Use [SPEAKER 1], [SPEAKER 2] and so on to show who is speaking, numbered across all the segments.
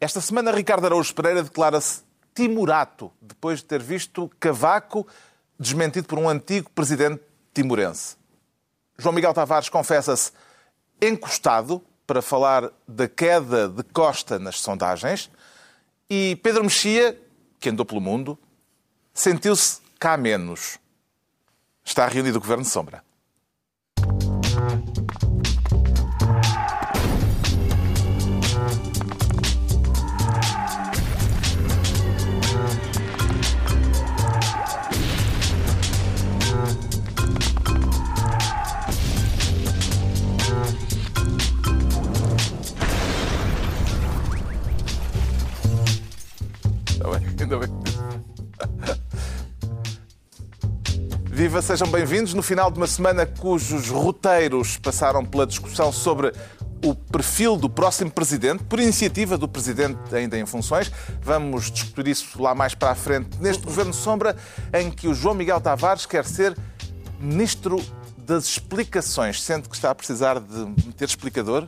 [SPEAKER 1] Esta semana, Ricardo Araújo Pereira declara-se timorato depois de ter visto Cavaco desmentido por um antigo presidente timorense. João Miguel Tavares confessa-se encostado para falar da queda de Costa nas sondagens e Pedro Mexia, que andou pelo mundo, sentiu-se cá menos. Está reunido o Governo de Sombra. Ainda bem. Viva, sejam bem-vindos. No final de uma semana cujos roteiros passaram pela discussão sobre o perfil do próximo presidente, por iniciativa do presidente ainda em funções. Vamos discutir isso lá mais para a frente, neste Governo Sombra, em que o João Miguel Tavares quer ser ministro das explicações, sendo que está a precisar de meter explicador.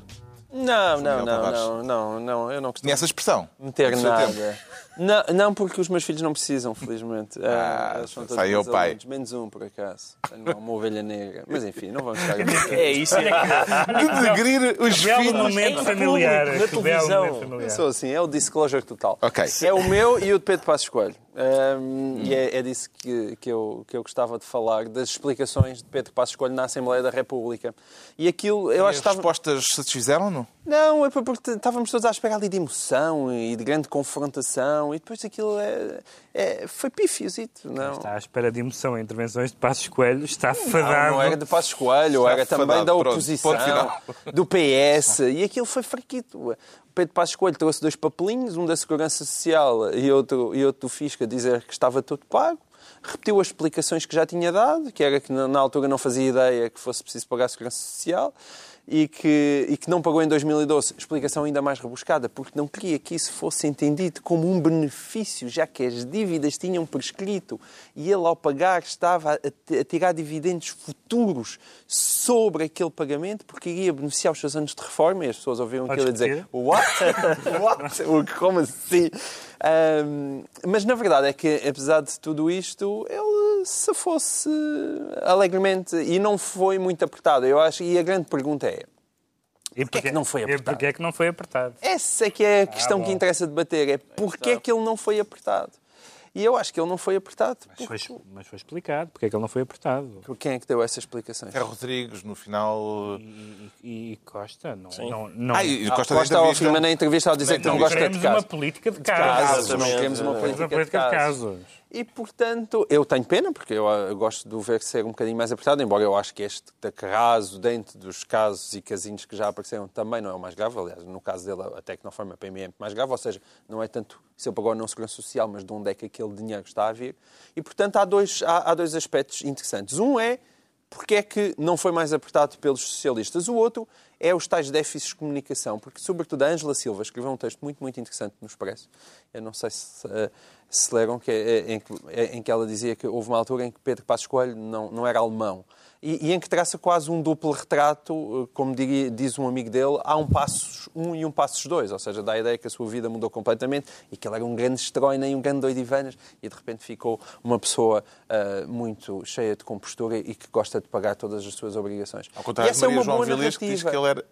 [SPEAKER 2] Não,
[SPEAKER 1] João
[SPEAKER 2] não,
[SPEAKER 1] Miguel
[SPEAKER 2] não,
[SPEAKER 1] Tavares.
[SPEAKER 2] não, não, não, eu não costumo
[SPEAKER 1] Tinha essa expressão.
[SPEAKER 2] meter nada.
[SPEAKER 1] tempo.
[SPEAKER 2] Não, não, porque os meus filhos não precisam, felizmente.
[SPEAKER 1] Ah,
[SPEAKER 2] eles são todos
[SPEAKER 1] sai eu,
[SPEAKER 2] bons
[SPEAKER 1] pai.
[SPEAKER 2] alunos, Menos um, por acaso. Tenho uma ovelha negra. Mas enfim, não vamos estar a
[SPEAKER 3] É isso, é
[SPEAKER 1] De degrir os
[SPEAKER 4] Belo
[SPEAKER 1] filhos.
[SPEAKER 4] momento
[SPEAKER 3] em
[SPEAKER 4] familiar.
[SPEAKER 3] público, na
[SPEAKER 4] belo
[SPEAKER 3] televisão.
[SPEAKER 4] momento familiar.
[SPEAKER 2] Sou assim, é o disclosure total.
[SPEAKER 1] Ok.
[SPEAKER 2] É o meu e o de Pedro Passos Coelho. Ahm, E é, é disso que, que, eu, que eu gostava de falar, das explicações de Pedro Passos Coelho na Assembleia da República. E aquilo, eu
[SPEAKER 1] As
[SPEAKER 2] acho que estava...
[SPEAKER 1] respostas satisfizeram-no?
[SPEAKER 2] Não, é porque estávamos todos à espera ali de emoção e de grande confrontação e depois aquilo é, é- foi pífiozito, não?
[SPEAKER 4] Está à espera de emoção. Intervenções de Passos Coelho está
[SPEAKER 2] Não,
[SPEAKER 4] fadado.
[SPEAKER 2] não era de Passos Coelho,
[SPEAKER 1] Está
[SPEAKER 2] era também
[SPEAKER 1] fadado,
[SPEAKER 2] da
[SPEAKER 1] pronto,
[SPEAKER 2] oposição,
[SPEAKER 1] final.
[SPEAKER 2] do PS, e aquilo foi fraquito. Pedro Passos Coelho trouxe dois papelinhos, um da Segurança Social e outro, e outro do Fisco, a dizer que estava tudo pago. Repetiu as explicações que já tinha dado, que era que na na altura não fazia ideia que fosse preciso pagar a Segurança Social e que, e que não pagou em 2012. Explicação ainda mais rebuscada, porque não queria que isso fosse entendido como um benefício, já que as dívidas tinham prescrito e ele, ao pagar, estava a, tirar dividendos futuros sobre aquele pagamento, porque iria beneficiar os seus anos de reforma. E as pessoas ouviam aquilo a dizer? What? What? O que- Como assim? Ahm, mas na verdade é que, apesar de tudo isto, ele se fosse alegremente e não foi muito apertado. Eu acho, e a grande pergunta é:
[SPEAKER 4] E
[SPEAKER 2] Porquê é que não foi apertado?
[SPEAKER 4] Porquê é que não foi apertado?
[SPEAKER 2] essa é que é a questão
[SPEAKER 4] bom.
[SPEAKER 2] que interessa debater: é porquê é que ele não foi apertado? E eu acho que ele não foi apertado.
[SPEAKER 4] Mas
[SPEAKER 2] Por,
[SPEAKER 4] foi, mas foi explicado porque é que ele não foi apertado.
[SPEAKER 2] por quem é que deu essas explicações?
[SPEAKER 1] É Rodrigues, no final.
[SPEAKER 4] E, e- e Costa não. não, não
[SPEAKER 1] Ah, e Costa,
[SPEAKER 2] Costa
[SPEAKER 1] desta
[SPEAKER 2] ao
[SPEAKER 1] vista-
[SPEAKER 2] fim na entrevista ao dizer que não,
[SPEAKER 1] Não
[SPEAKER 2] gosta de
[SPEAKER 4] queremos uma
[SPEAKER 2] casos.
[SPEAKER 4] política de
[SPEAKER 2] Casos,
[SPEAKER 4] casos.
[SPEAKER 2] não queremos uma política,
[SPEAKER 4] Uma política de
[SPEAKER 2] de casos. E, portanto, eu tenho pena, porque eu, ah, gosto de ver ser um bocadinho mais apertado, embora eu acho que este caso, dentro dos casos e casinhos que já apareceram, também não é o mais grave. Aliás, no caso dele, que não foi uma PME mais grave, ou seja, não é tanto se ele pagou ou não segurança social, mas de onde é que aquele dinheiro está a vir. E, portanto, há dois, há, há dois aspectos interessantes. Um é porque é que não foi mais apertado pelos socialistas. O outro é os tais déficits de comunicação, porque, sobretudo, a Ângela Silva escreveu um texto muito, muito interessante no Expresso. Eu não sei se, eh, se leram, que, é- em, que, é- em que ela dizia que houve uma altura em que Pedro Passos Coelho não, não era alemão. E, e em que traça quase um duplo retrato, eh, como diria- diz um amigo dele, há um passos um e um passos dois, ou seja, dá a ideia que a sua vida mudou completamente e que ele era um grande estrói, nem um grande doidivanas, e de repente ficou uma pessoa ah, muito cheia de compostura e que gosta de pagar todas as suas obrigações.
[SPEAKER 1] Ao
[SPEAKER 2] E
[SPEAKER 1] contrário de
[SPEAKER 2] é
[SPEAKER 1] Maria
[SPEAKER 2] uma
[SPEAKER 1] João Vilhas, que diz que ele era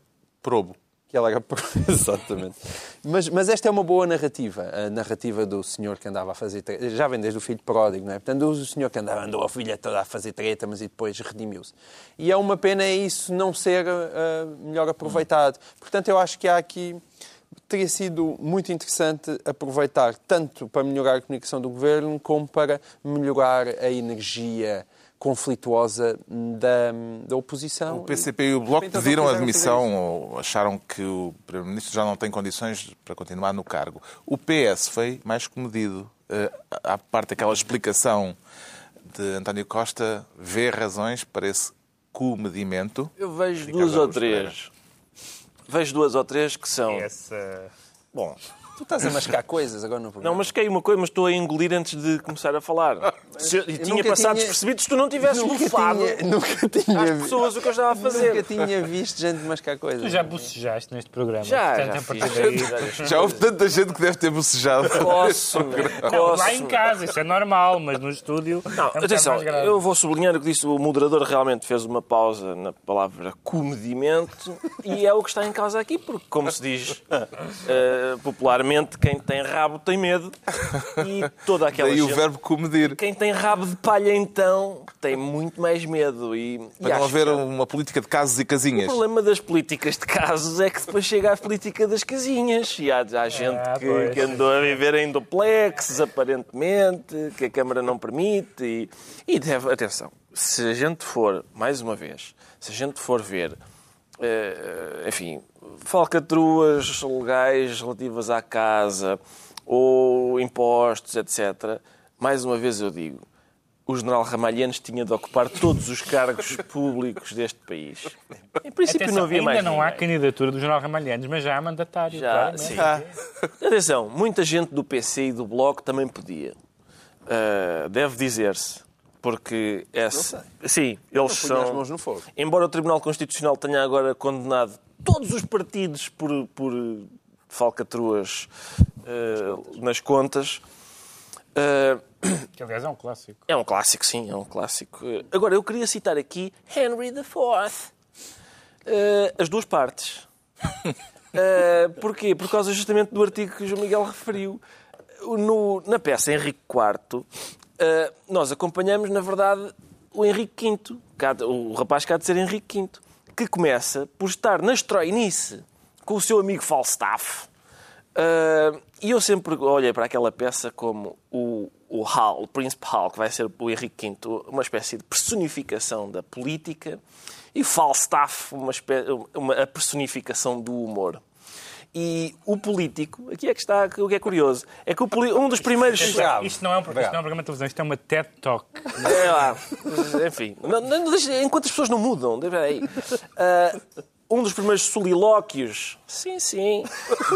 [SPEAKER 1] probo.
[SPEAKER 2] Que ela era... Exatamente. Mas, mas esta é uma boa narrativa. A narrativa do senhor que andava a fazer. Já vem desde o filho pródigo, não é? Portanto, o senhor que andava, andou a filha toda a fazer treta, mas e depois redimiu-se. E é uma pena é isso não ser ah, melhor aproveitado. Portanto, eu acho que há aqui... Teria sido muito interessante aproveitar tanto para melhorar a comunicação do governo como para melhorar a energia conflituosa da, da oposição.
[SPEAKER 1] O PCP e o Bloco pediram a
[SPEAKER 2] fizeram
[SPEAKER 1] demissão ou acharam que o Primeiro-Ministro já não tem condições para continuar no cargo. O PS foi mais comedido. Eh, À parte daquela explicação de António Costa, vê razões para esse comedimento.
[SPEAKER 3] Eu vejo duas ou três. Vejo duas ou três que são.
[SPEAKER 4] Essa
[SPEAKER 3] Bom,
[SPEAKER 2] Tu estás a mascar coisas agora no programa.
[SPEAKER 3] não masquei uma coisa, mas estou a engolir antes de começar a falar. Se eu- e tinha
[SPEAKER 2] nunca
[SPEAKER 3] passado
[SPEAKER 2] tinha-
[SPEAKER 3] despercebido se tu não tivesses
[SPEAKER 2] nunca
[SPEAKER 3] bufado
[SPEAKER 2] tinha, nunca tinha,
[SPEAKER 3] às
[SPEAKER 2] vi-
[SPEAKER 3] pessoas o que eu estava a fazer.
[SPEAKER 2] nunca tinha visto gente mascar coisas.
[SPEAKER 4] Tu já bocejaste neste programa.
[SPEAKER 3] Já,
[SPEAKER 4] portanto,
[SPEAKER 3] já
[SPEAKER 4] a partir daí...
[SPEAKER 1] Já houve tanta gente que deve ter bocejado.
[SPEAKER 3] Coço-me,
[SPEAKER 4] Não, lá em casa, isso é normal, mas no estúdio.
[SPEAKER 3] Não,
[SPEAKER 4] é um bocado
[SPEAKER 3] atenção,
[SPEAKER 4] mais grave.
[SPEAKER 3] eu vou sublinhar o que disse o moderador, realmente fez uma pausa na palavra comedimento e é o que está em causa aqui, porque, como se diz eh, popularmente, quem tem rabo tem medo e toda aquela
[SPEAKER 1] Daí o
[SPEAKER 3] gente-
[SPEAKER 1] verbo comedir.
[SPEAKER 3] Quem tem rabo de palha, então, tem muito mais medo. E, e
[SPEAKER 1] Para não
[SPEAKER 3] acho
[SPEAKER 1] haver
[SPEAKER 3] que
[SPEAKER 1] uma política de casos e
[SPEAKER 3] O
[SPEAKER 1] casinhas.
[SPEAKER 3] problema das políticas de casos é que depois chega à política das casinhas. E há, há gente
[SPEAKER 4] Ah,
[SPEAKER 3] que, que andou a viver em duplexes, aparentemente, que a Câmara não permite. E, e deve, atenção, se a gente for, mais uma vez, se a gente for ver, eh, enfim, falcatruas legais relativas à casa ou impostos, etc., mais uma vez eu digo, o general Ramalhianos tinha de ocupar todos os cargos públicos deste país. Em princípio
[SPEAKER 4] Atenção,
[SPEAKER 3] não havia
[SPEAKER 4] ainda
[SPEAKER 3] mais
[SPEAKER 4] não há candidatura do General Ramalhantes, mas já há mandatário.
[SPEAKER 3] Já, sim. Atenção, muita gente do PC e do Bloco também podia. Ah, deve dizer-se. Porque esse, sim, eles são.
[SPEAKER 2] mãos no fogo.
[SPEAKER 3] Embora o Tribunal Constitucional tenha agora condenado todos os partidos por, por falcatruas ah, nas contas, ah,
[SPEAKER 4] Que aliás é um clássico.
[SPEAKER 3] é um clássico, sim, é um clássico. Agora, eu queria citar aqui Henry IV. Eh, as duas partes. Eh, porquê? Por causa justamente do artigo que o João Miguel referiu. No- na peça Henrique IV, eh, nós acompanhamos, na verdade, o Henrique V, o rapaz há de ser Henrique V, que começa por estar na estroinice com o seu amigo Falstaff. Ah, e eu sempre olhei para aquela peça como o, o Hal, o Príncipe Hal, que vai ser o Henrique V, uma espécie de personificação da política, e Falstaff, uma, espé- uma a personificação do humor. E o político, aqui é que está o que é curioso, é que o um dos primeiros.
[SPEAKER 2] Bravo.
[SPEAKER 4] Isto não, é um, isto não é um programa de televisão, isto é uma TED Talk.
[SPEAKER 3] É lá. Enfim, não- não- enquanto as pessoas não mudam, deixa aí. Ah, um dos primeiros solilóquios, sim, sim,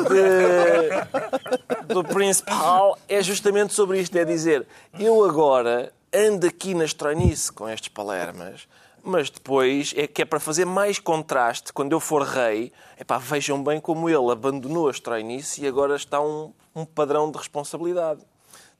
[SPEAKER 3] de- do Príncipe Hal é justamente sobre isto: é dizer, eu agora ando aqui na estronice com estes palermas. Mas depois é que é para fazer mais contraste, quando eu for rei, epá, vejam bem como ele abandonou a estronice e agora está um, um padrão de responsabilidade.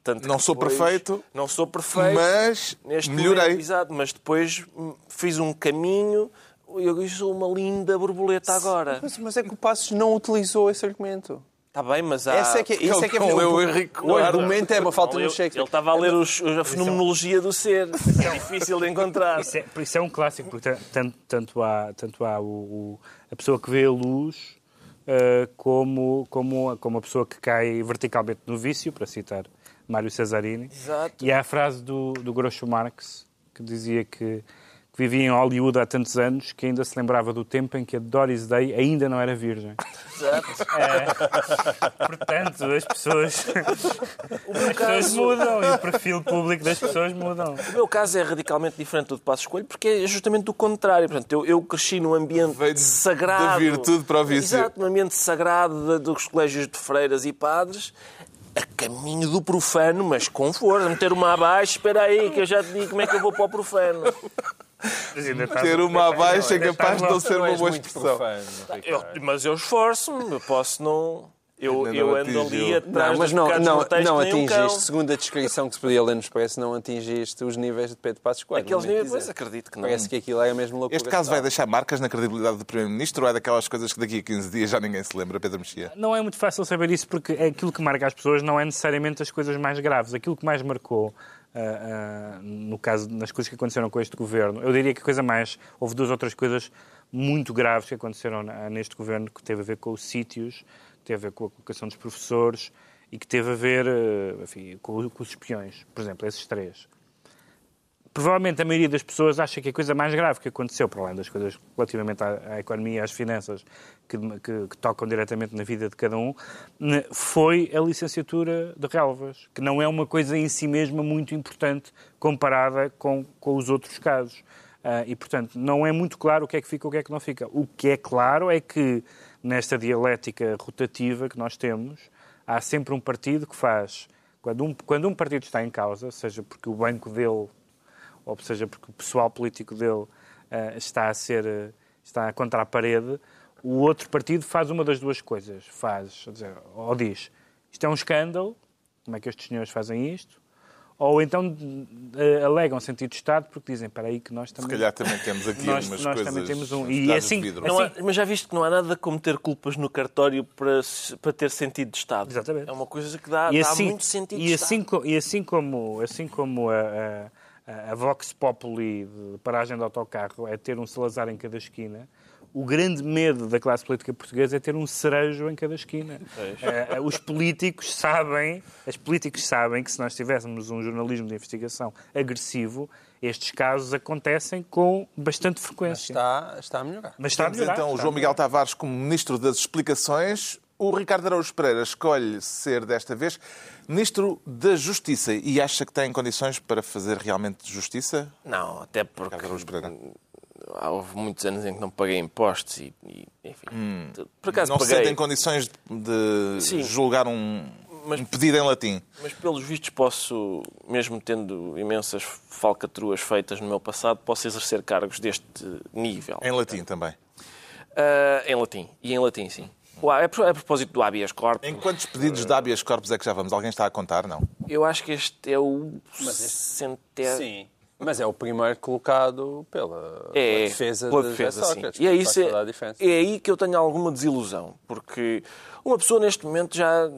[SPEAKER 3] Tanto
[SPEAKER 1] Não
[SPEAKER 3] que
[SPEAKER 1] sou
[SPEAKER 3] depois-
[SPEAKER 1] perfeito,
[SPEAKER 3] Não sou perfeito.
[SPEAKER 1] Mas
[SPEAKER 3] Neste
[SPEAKER 1] melhorei.
[SPEAKER 3] momento, exato, mas depois hum, fiz um caminho e eu sou uma linda borboleta agora.
[SPEAKER 2] Mas, mas é que o Passos não utilizou esse argumento.
[SPEAKER 3] Está bem, mas há...
[SPEAKER 2] Essa é que, isso é que é
[SPEAKER 1] não leu
[SPEAKER 2] o,
[SPEAKER 1] o Henrique
[SPEAKER 2] o argumento é uma falta
[SPEAKER 3] eu-
[SPEAKER 2] Shakespeare.
[SPEAKER 3] Ele estava a ler os- a fenomenologia do ser. É difícil de encontrar.
[SPEAKER 4] Isso é, por isso é um clássico, porque tan- tanto, tanto há, tanto há o, o- a pessoa que vê a luz eh, como, como, a- como a pessoa que cai verticalmente no vício, para citar Mário Cesarini.
[SPEAKER 3] Exato.
[SPEAKER 4] E há a frase do, do Groucho Marx, que dizia que, que vivia em Hollywood há tantos anos que ainda se lembrava do tempo em que a Doris Day ainda não era virgem.
[SPEAKER 3] Exato.
[SPEAKER 4] Portanto, as pessoas, as pessoas mudam e o perfil público das pessoas mudam.
[SPEAKER 3] O meu caso é radicalmente diferente do de Passo Escolho porque é justamente o contrário. Portanto, eu, eu cresci num ambiente
[SPEAKER 1] Veio de-
[SPEAKER 3] sagrado.
[SPEAKER 1] da virtude para o vício.
[SPEAKER 3] Exato, num ambiente sagrado de- dos colégios de freiras e padres. A caminho do profano, mas com força. Meter uma abaixo, espera aí, que eu já te digo como é que eu vou para o profano.
[SPEAKER 1] Ter uma abaixo é capaz de não ser
[SPEAKER 2] Não
[SPEAKER 1] uma boa expressão.
[SPEAKER 3] mas eu esforço-me, eu posso não. Eu, eu ando ali atrás
[SPEAKER 2] Não, mas não, não, não
[SPEAKER 3] um
[SPEAKER 2] atingiste, segundo a descrição que se podia ler no Expresso, não atingiste os níveis de Pedro Passos Coelho.
[SPEAKER 3] Aqueles níveis, pois acredito que não.
[SPEAKER 2] Parece que aquilo é a mesma loucura.
[SPEAKER 1] Este caso vai deixar marcas na credibilidade do Primeiro-Ministro ou é daquelas coisas que daqui a 15 dias já ninguém se lembra, Pedro Mexia?
[SPEAKER 4] Não é muito fácil saber isso porque é aquilo que marca as pessoas não é necessariamente as coisas mais graves. Aquilo que mais marcou, ah, ah, no caso, nas coisas que aconteceram com este governo, eu diria que a coisa mais. Houve duas outras coisas muito graves que aconteceram na- neste governo que teve a ver com os sítios, que teve a ver com a colocação dos professores e que teve a ver ah, enfim, com, com os espiões. Por exemplo, esses três. Provavelmente a maioria das pessoas acha que a coisa mais grave que aconteceu, para além das coisas relativamente à, à economia e às finanças que, que- que tocam diretamente na vida de cada um, ne- foi a licenciatura de relvas, que não é uma coisa em si mesma muito importante comparada com, com os outros casos. Ah, e, portanto, não é muito claro o que é que fica e o que é que não fica. O que é claro é que nesta dialética rotativa que nós temos, há sempre um partido que faz, quando um, quando um partido está em causa, seja porque o banco dele, ou seja porque o pessoal político dele uh, está a ser, uh, está contra a parede, o outro partido faz uma das duas coisas. Faz, dizer, ou diz, isto é um escândalo, como é que estes senhores fazem isto? Ou então uh, alegam sentido de Estado porque dizem, para aí que nós também...
[SPEAKER 1] Se calhar também temos aqui
[SPEAKER 4] nós,
[SPEAKER 1] umas
[SPEAKER 4] nós
[SPEAKER 1] coisas...
[SPEAKER 4] também temos um...
[SPEAKER 1] E
[SPEAKER 4] assim,
[SPEAKER 3] não há, mas já viste que não há nada como ter culpas no cartório para, para ter sentido de Estado.
[SPEAKER 4] Exatamente.
[SPEAKER 3] É uma coisa que dá,
[SPEAKER 4] e
[SPEAKER 3] dá
[SPEAKER 4] assim,
[SPEAKER 3] muito sentido
[SPEAKER 4] e
[SPEAKER 3] de
[SPEAKER 4] assim,
[SPEAKER 3] Estado.
[SPEAKER 4] E assim como, assim como a, a, a Vox Populi de paragem de autocarro é ter um Salazar em cada esquina, o grande medo da classe política portuguesa é ter um cerejo em cada esquina. Uh, os políticos sabem, os políticos sabem que se nós tivéssemos um jornalismo de investigação agressivo, estes casos acontecem com bastante frequência.
[SPEAKER 2] Está, está a melhorar.
[SPEAKER 4] Mas está a
[SPEAKER 1] Temos
[SPEAKER 4] melhorar.
[SPEAKER 1] então o
[SPEAKER 4] a
[SPEAKER 1] João. Miguel Tavares como Ministro das Explicações. O Ricardo Araújo Pereira escolhe ser, desta vez, Ministro da Justiça e acha que tem condições para fazer realmente justiça?
[SPEAKER 3] Não, até porque Houve muitos anos em que não paguei impostos e, e, enfim. Por acaso
[SPEAKER 1] Não se
[SPEAKER 3] paguei,
[SPEAKER 1] sentem condições de
[SPEAKER 3] Sim.
[SPEAKER 1] julgar um,
[SPEAKER 3] Mas-
[SPEAKER 1] um pedido em latim?
[SPEAKER 3] mas pelos vistos posso, mesmo tendo imensas falcatruas feitas no meu passado, posso exercer cargos deste nível.
[SPEAKER 1] Em latim também.
[SPEAKER 3] Ah, em latim. E em latim, sim. A propósito do habeas corpus,
[SPEAKER 1] Em quantos pedidos de habeas corpus é que já vamos? Alguém está a contar? Não.
[SPEAKER 3] eu acho que este é o centésimo.
[SPEAKER 2] Sim. Mas é o primeiro colocado pela,
[SPEAKER 3] É,
[SPEAKER 2] pela defesa
[SPEAKER 3] pela
[SPEAKER 2] de
[SPEAKER 3] defesa, sim.
[SPEAKER 2] Sócrates.
[SPEAKER 3] E é, isso, é, é aí que eu tenho alguma desilusão, porque uma pessoa neste momento já,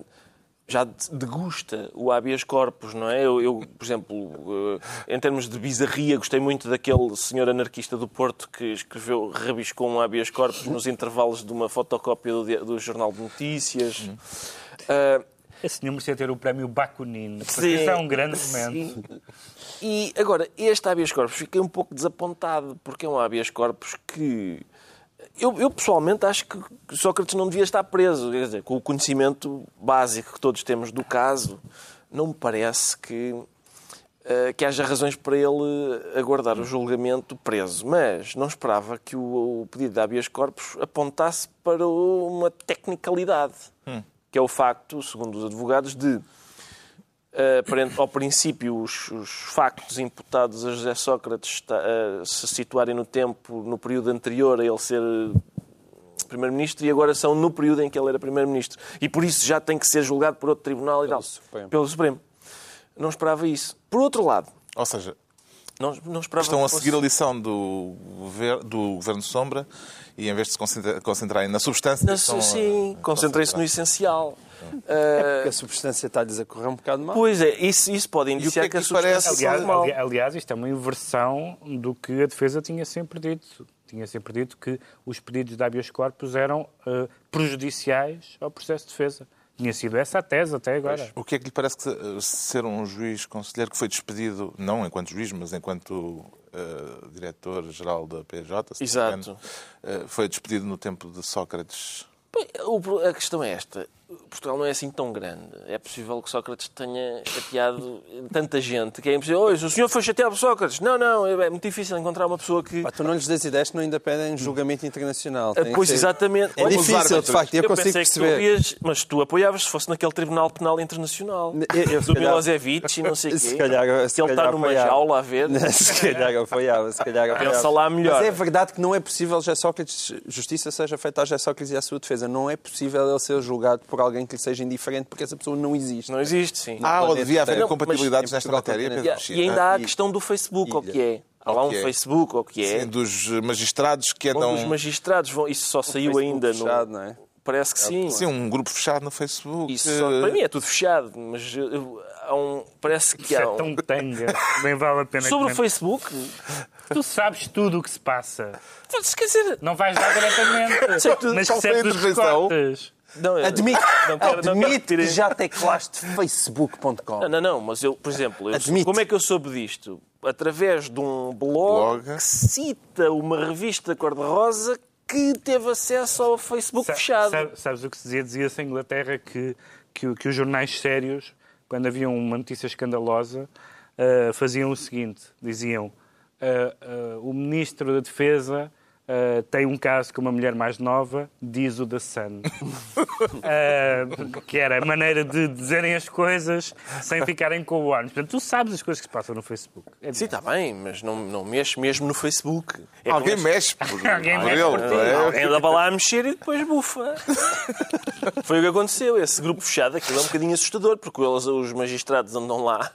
[SPEAKER 3] já degusta o habeas corpus, não é? Eu, eu, por exemplo, eh, em termos de bizarria, gostei muito daquele senhor anarquista do Porto que escreveu, rabiscou um habeas corpus nos intervalos de uma fotocópia do, do Jornal de Notícias. Ah,
[SPEAKER 4] Esse senhor merecia ter o prémio Bakunin, porque
[SPEAKER 3] Sim.
[SPEAKER 4] é um grande momento.
[SPEAKER 3] Sim. E agora, este habeas corpus, fiquei um pouco desapontado, porque é um habeas corpus que. Eu, eu, pessoalmente acho que Sócrates não devia estar preso. Quer dizer, com o conhecimento básico que todos temos do caso, não me parece que, eh, que haja razões para ele aguardar o julgamento preso. Mas não esperava que o, o pedido de habeas corpus apontasse para uma tecnicalidade, que é o facto, segundo os advogados, de Uh, perante- ao princípio, os, os factos imputados a José Sócrates uh, se situarem no tempo, no período anterior a ele ser uh, Primeiro-Ministro e agora são no período em que ele era Primeiro-Ministro. E por isso já tem que ser julgado por outro tribunal e
[SPEAKER 2] Pelo
[SPEAKER 3] tal.
[SPEAKER 2] Supremo.
[SPEAKER 3] Pelo Supremo. Não esperava isso. Por outro lado,
[SPEAKER 1] Ou seja,
[SPEAKER 3] não, não esperava
[SPEAKER 1] estão a
[SPEAKER 3] fosse-
[SPEAKER 1] seguir a lição do, do Governo Sombra e em vez de se concentra- concentrarem na substância...
[SPEAKER 3] Na- sim, concentrei-se no essencial.
[SPEAKER 2] Porque a substância está-lhes a correr um bocado mal.
[SPEAKER 3] Pois é, isso, isso pode
[SPEAKER 1] o que
[SPEAKER 3] indiciar
[SPEAKER 1] é
[SPEAKER 3] que,
[SPEAKER 1] que
[SPEAKER 3] a substância
[SPEAKER 4] Aliás,
[SPEAKER 3] mal.
[SPEAKER 4] ali- aliás, isto é uma inversão do que a defesa tinha sempre dito. Tinha sempre dito que os pedidos de habeas corpus eram eh, prejudiciais ao processo de defesa. Tinha sido essa a tese até agora.
[SPEAKER 1] O que é que lhe parece que ser um juiz conselheiro que foi despedido, não enquanto juiz, mas enquanto eh, diretor-geral da PJ,
[SPEAKER 3] Exato.
[SPEAKER 1] engano, eh, foi despedido no tempo de Sócrates?
[SPEAKER 3] Bem, A questão é esta. Portugal não é assim tão grande. É possível que Sócrates tenha chateado tanta gente que é impossível. Oi, o senhor foi chateado por Sócrates? Não, não. É muito difícil encontrar uma pessoa que.
[SPEAKER 2] Pá, tu não lhes ideias que não ainda pedem julgamento internacional.
[SPEAKER 3] Ah,
[SPEAKER 2] Tem
[SPEAKER 3] Pois,
[SPEAKER 2] ser-
[SPEAKER 3] exatamente.
[SPEAKER 2] É difícil, de facto, eu,
[SPEAKER 3] Eu
[SPEAKER 2] consigo
[SPEAKER 3] que tu
[SPEAKER 2] perceber.
[SPEAKER 3] ias, mas tu apoiavas se fosse naquele Tribunal Penal Internacional.
[SPEAKER 2] Eu- eu,
[SPEAKER 3] do
[SPEAKER 2] calhar-
[SPEAKER 3] Milosevic e não sei o quê.
[SPEAKER 2] Se calhar, se
[SPEAKER 3] que ele está numa
[SPEAKER 2] apoiava.
[SPEAKER 3] jaula a ver.
[SPEAKER 2] se calhar apoiava, se calhar apoiava.
[SPEAKER 3] Pensa lá melhor.
[SPEAKER 2] Mas é verdade que não é possível José Sócrates, justiça seja feita a José Sócrates e à sua defesa. Não é possível ele ser julgado por alguém que lhe seja indiferente, porque essa pessoa não existe.
[SPEAKER 3] Não existe, sim.
[SPEAKER 1] Ah, ou devia haver
[SPEAKER 3] Não,
[SPEAKER 1] compatibilidades nesta matéria, Pedro
[SPEAKER 3] E, e ainda há a
[SPEAKER 1] Ah,
[SPEAKER 3] questão do Facebook,
[SPEAKER 2] Ilha.
[SPEAKER 3] o que é. Há lá
[SPEAKER 1] O
[SPEAKER 3] um
[SPEAKER 1] é?
[SPEAKER 3] Facebook, o que é.
[SPEAKER 1] Sim, dos magistrados que andam...
[SPEAKER 3] os magistrados vão. Isso só saiu
[SPEAKER 2] Facebook
[SPEAKER 3] ainda
[SPEAKER 2] fechado,
[SPEAKER 3] no.
[SPEAKER 2] não é?
[SPEAKER 3] Parece que sim.
[SPEAKER 1] Sim, um grupo fechado no Facebook.
[SPEAKER 3] Isso só- para mim é tudo fechado, mas há um, parece que
[SPEAKER 4] Isso é
[SPEAKER 3] há um...
[SPEAKER 4] tão tanga. Nem vale a pena
[SPEAKER 3] Sobre o. Facebook,
[SPEAKER 4] Tu sabes tudo o que se passa.
[SPEAKER 3] quer dizer,
[SPEAKER 4] Não vais lá diretamente. Mas recebes os recortes.
[SPEAKER 3] Não, eu-
[SPEAKER 2] Admite,
[SPEAKER 3] não quero- não quero
[SPEAKER 2] admite
[SPEAKER 3] repetir
[SPEAKER 2] que já teclaste facebook.com.
[SPEAKER 3] Não, não, não, mas eu, por exemplo, eu-
[SPEAKER 2] Admite.
[SPEAKER 3] como é que eu soube disto? Através de um blog,
[SPEAKER 1] Blog.
[SPEAKER 3] que cita uma revista cor-de-rosa que teve acesso ao Facebook
[SPEAKER 4] Sa-
[SPEAKER 3] fechado.
[SPEAKER 4] sabe- sabes o que se dizia? Dizia-se em Inglaterra que, que, o- que os jornais sérios, quando havia uma notícia escandalosa, ah, faziam o seguinte: diziam ah, ah, o ministro da Defesa Uh, tem um caso com uma mulher mais nova, diz o The Sun. uh, que era a maneira de dizerem as coisas sem ficarem com o ônus. Portanto, tu sabes as coisas que se passam no Facebook. É
[SPEAKER 3] Sim, está bem, mas não, não mexe mesmo no Facebook. É
[SPEAKER 1] Alguém
[SPEAKER 3] como
[SPEAKER 1] mexe por,
[SPEAKER 4] Alguém mexe
[SPEAKER 1] ele.
[SPEAKER 4] por ti.
[SPEAKER 1] é?
[SPEAKER 3] Alguém anda para lá a mexer e depois bufa. Foi o que aconteceu. Esse grupo fechado, aquilo é um bocadinho assustador, porque eles, os magistrados andam lá.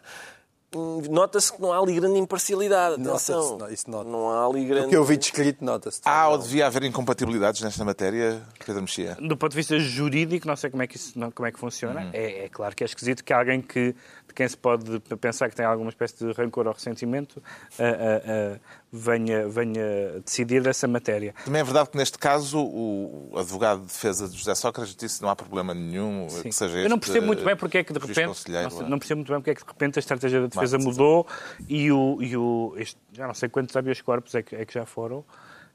[SPEAKER 3] Hum, Nota-se que não há ali grande imparcialidade. Atenção.
[SPEAKER 2] Isso nota.
[SPEAKER 3] Não há ali grande.
[SPEAKER 2] O que eu vi descrito, nota-se.
[SPEAKER 1] Há ou devia haver incompatibilidades nesta matéria, Pedro Mexia?
[SPEAKER 4] Do ponto de vista jurídico, não sei como é que, isso, como é que funciona. É, é claro que é esquisito que alguém que, de quem se pode pensar que tem alguma espécie de rancor ou ressentimento venha, venha decidir dessa matéria.
[SPEAKER 1] Também é verdade que neste caso o advogado de defesa de José Sócrates disse que não há problema nenhum
[SPEAKER 4] Sim.
[SPEAKER 1] que seja
[SPEAKER 4] Eu não
[SPEAKER 1] este
[SPEAKER 4] percebo muito bem porque é que de repente não,
[SPEAKER 1] é?
[SPEAKER 4] não percebo muito bem porque é que de repente a estratégia da defesa
[SPEAKER 1] decisão.
[SPEAKER 4] mudou e o, e o este- já não sei quantos habeas corpos é que, é que já foram.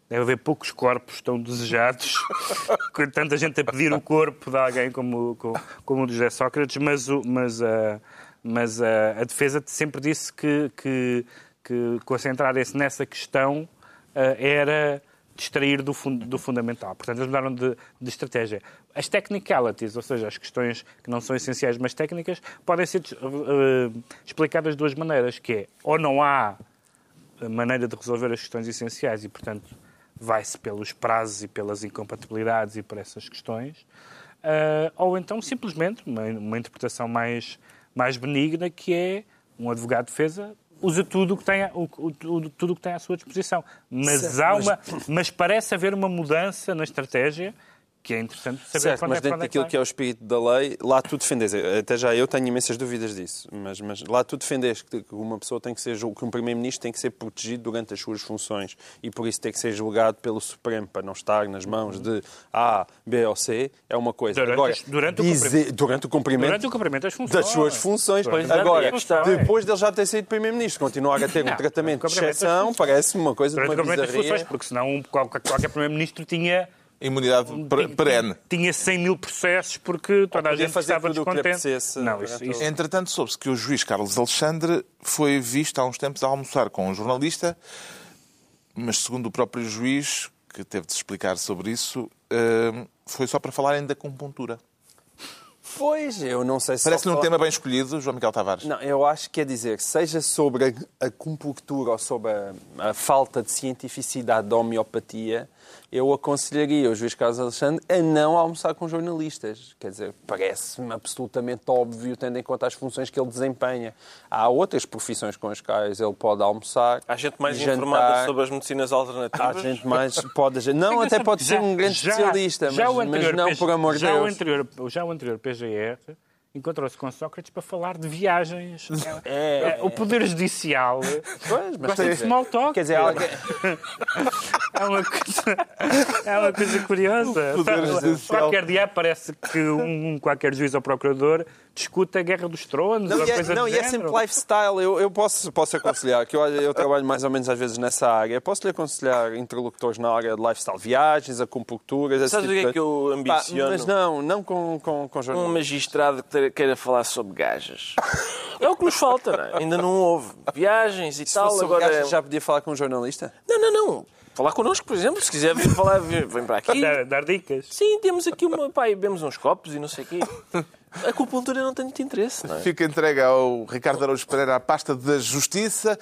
[SPEAKER 4] Deve haver poucos corpos tão desejados, com tanta gente a pedir o corpo de alguém como, como, como o de José Sócrates, mas, o, mas, a, mas a, a defesa sempre disse que, que, que concentrar-se nessa questão ah, era distrair do, fun- do fundamental. Portanto, eles mudaram de, de estratégia. As technicalities, ou seja, as questões que não são essenciais, mas técnicas, podem ser eh, explicadas de duas maneiras, que é, ou não há maneira de resolver as questões essenciais e, portanto, vai-se pelos prazos e pelas incompatibilidades e por essas questões, ah, ou então, simplesmente, uma, uma interpretação mais, mais benigna, que é um advogado de defesa usa tudo o que tem, a- o, o- tudo que tem à sua disposição. Mas,
[SPEAKER 2] Certo,
[SPEAKER 4] há
[SPEAKER 2] mas-
[SPEAKER 4] uma, mas parece haver uma mudança na estratégia que é interessante saber
[SPEAKER 2] Certo,
[SPEAKER 4] quando
[SPEAKER 2] mas
[SPEAKER 4] é,
[SPEAKER 2] dentro
[SPEAKER 4] quando é que
[SPEAKER 2] daquilo que é o espírito da lei, lá tu defendes, até já eu tenho imensas dúvidas disso, mas, mas lá tu defendes que uma pessoa tem que ser, que um primeiro-ministro tem que ser protegido durante as suas funções e por isso tem que ser julgado pelo Supremo para não estar nas mãos de A, B ou C, é uma coisa.
[SPEAKER 4] Durante
[SPEAKER 2] Agora,
[SPEAKER 4] durante o
[SPEAKER 2] dizer-
[SPEAKER 4] cumprimento.
[SPEAKER 2] durante o cumprimento
[SPEAKER 4] Durante o cumprimento das funções.
[SPEAKER 2] das suas funções.
[SPEAKER 3] Pois
[SPEAKER 2] Agora,
[SPEAKER 3] é
[SPEAKER 2] depois dele já ter sido Primeiro-Ministro, continuar a ter um
[SPEAKER 4] Não,
[SPEAKER 2] tratamento de
[SPEAKER 4] o
[SPEAKER 2] exceção, parece-me uma coisa de
[SPEAKER 4] Durante o
[SPEAKER 2] uma
[SPEAKER 4] cumprimento das funções, porque senão um- qualquer primeiro-ministro tinha
[SPEAKER 1] Imunidade per- perene.
[SPEAKER 4] tinha 100 mil processos porque toda a gente
[SPEAKER 2] fazer
[SPEAKER 4] estava
[SPEAKER 2] tudo o que lhe
[SPEAKER 4] descontente. Não, isso,
[SPEAKER 2] durante
[SPEAKER 4] isso-
[SPEAKER 1] Entretanto, soube-se que o juiz Carlos Alexandre foi visto há uns tempos a almoçar com um jornalista, mas segundo o próprio juiz, que teve de se explicar sobre isso, eh, foi só para falarem da acupuntura.
[SPEAKER 2] Pois, eu não sei se.
[SPEAKER 1] Parece-lhe um
[SPEAKER 2] falar-
[SPEAKER 1] tema bem escolhido, João Miguel Tavares.
[SPEAKER 2] Não, eu acho que quer dizer, seja sobre a, a acupuntura ou sobre a, a falta de cientificidade da homeopatia, eu aconselharia o juiz Carlos Alexandre a não almoçar com jornalistas. Quer dizer, parece-me absolutamente óbvio, tendo em conta as funções que ele desempenha. Há outras profissões com as quais ele pode almoçar.
[SPEAKER 3] Há gente mais
[SPEAKER 2] jantar,
[SPEAKER 3] informada sobre as medicinas
[SPEAKER 2] Há
[SPEAKER 3] alternativas.
[SPEAKER 2] gente mais. Pode, não, até pode ser um grande especialista,
[SPEAKER 4] já
[SPEAKER 2] mas, mas não,
[SPEAKER 4] PG
[SPEAKER 2] por amor de
[SPEAKER 4] já O
[SPEAKER 2] Deus.
[SPEAKER 4] anterior, já o anterior Verde encontrou-se com Sócrates para falar de viagens.
[SPEAKER 3] É,
[SPEAKER 4] É, o Poder Judicial
[SPEAKER 2] Pois, mas
[SPEAKER 4] gosta de small talk.
[SPEAKER 2] Quer dizer, alguém-
[SPEAKER 4] É uma coisa, é uma coisa curiosa.
[SPEAKER 1] Poder
[SPEAKER 4] Sabe,
[SPEAKER 1] Judicial.
[SPEAKER 4] Qualquer dia parece que um qualquer juiz ou procurador discute a Guerra dos Tronos
[SPEAKER 2] Não,
[SPEAKER 4] ou
[SPEAKER 2] e é,
[SPEAKER 4] coisa
[SPEAKER 2] não,
[SPEAKER 4] do
[SPEAKER 2] e é sempre lifestyle. Eu, eu posso, posso aconselhar, que eu, eu trabalho mais ou menos às vezes nessa área. Posso-lhe aconselhar interlocutores na área de lifestyle, viagens, acupunturas.
[SPEAKER 3] Sabes o
[SPEAKER 2] tipo
[SPEAKER 3] que é que eu
[SPEAKER 2] Pá,
[SPEAKER 3] ambiciono?
[SPEAKER 2] mas não, não com, com, com
[SPEAKER 3] Um
[SPEAKER 2] jornalistas.
[SPEAKER 3] magistrado que queira falar sobre gajas. É o que nos falta, não é? Ainda não houve. Viagens e
[SPEAKER 2] Se
[SPEAKER 3] tal.
[SPEAKER 2] fosse sobre
[SPEAKER 3] Agora...
[SPEAKER 2] gajos, já podia falar com um jornalista?
[SPEAKER 3] Não, não, não. Falar connosco, por exemplo. Se quiser vir falar, vem para aqui.
[SPEAKER 4] Dar, dar dicas.
[SPEAKER 3] Sim, temos aqui uma. Pai, bebemos uns copos e não sei o quê. A acupuntura não tem muito interesse, não é?
[SPEAKER 1] Fica entregue ao Ricardo Araújo Pereira a pasta da Justiça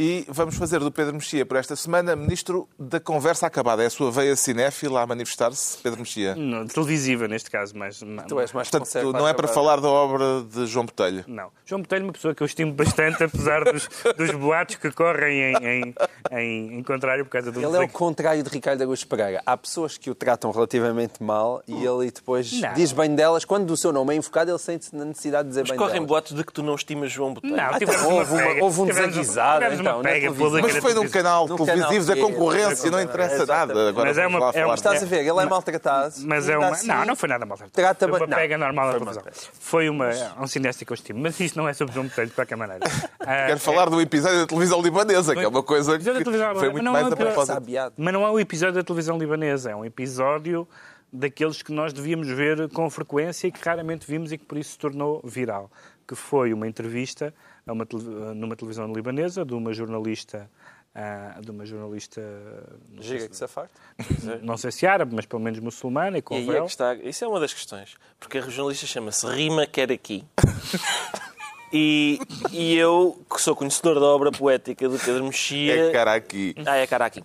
[SPEAKER 1] e vamos fazer do Pedro Mexia por esta semana Ministro da Conversa Acabada. É a sua veia cinéfila a manifestar-se, Pedro Mexia?
[SPEAKER 4] Não, televisiva, neste caso, mas...
[SPEAKER 2] Tu és mais
[SPEAKER 1] Portanto, não é para falar da obra de João Botelho.
[SPEAKER 4] Não. João Botelho é uma pessoa que eu estimo bastante, apesar dos, dos boatos que correm em, em, em, em contrário por causa do
[SPEAKER 2] Ele é o contrário de Ricardo Augusto Pereira. Há pessoas que o tratam relativamente mal e ele depois
[SPEAKER 4] Não.
[SPEAKER 2] diz bem delas. Quando o seu nome é invocado, ele sente-se na necessidade de dizer
[SPEAKER 3] Mas
[SPEAKER 2] bem
[SPEAKER 3] correm
[SPEAKER 2] delas.
[SPEAKER 3] boatos de que tu não estimas João Botelho.
[SPEAKER 4] Não,
[SPEAKER 2] Ah, então,
[SPEAKER 4] uma
[SPEAKER 2] houve uma- houve um desaguisado,
[SPEAKER 4] uma
[SPEAKER 2] na
[SPEAKER 4] pega
[SPEAKER 1] Mas foi num canal televisivo
[SPEAKER 2] canal,
[SPEAKER 1] da concorrência não
[SPEAKER 2] é,
[SPEAKER 1] interessa nada. Agora
[SPEAKER 4] Mas é uma- é uma-
[SPEAKER 2] Estás a ver, ele é maltratado.
[SPEAKER 4] Mas é uma...
[SPEAKER 2] assim-
[SPEAKER 4] Não, não foi nada maltratado.
[SPEAKER 2] Trata
[SPEAKER 4] Foi uma
[SPEAKER 2] não,
[SPEAKER 4] pega normal da
[SPEAKER 2] foi uma
[SPEAKER 4] televisão. Foi uma, um cineasta que eu estimo. Mas isto não é sobre João Botelho, de qualquer maneira.
[SPEAKER 1] Quero falar do episódio da televisão libanesa, que é uma coisa que foi muito
[SPEAKER 4] Não,
[SPEAKER 1] mais
[SPEAKER 4] é um
[SPEAKER 1] a propósito.
[SPEAKER 4] Mas não é um episódio da televisão libanesa, é um episódio daqueles que nós devíamos ver com frequência e que raramente vimos e que por isso se tornou viral. Que foi uma entrevista uma tele- numa televisão libanesa de uma jornalista ah, de uma jornalista, não sei,
[SPEAKER 2] Giga que se afarte.
[SPEAKER 4] se, não sei se árabe, mas pelo menos muçulmana e com
[SPEAKER 3] E aí é está. Isso é uma das questões. Porque a jornalista chama-se Rima Quer Aqui. E, e eu, que sou conhecedor da obra poética do Pedro Mexia.
[SPEAKER 1] É cara aqui.
[SPEAKER 3] Ah, é Karaki.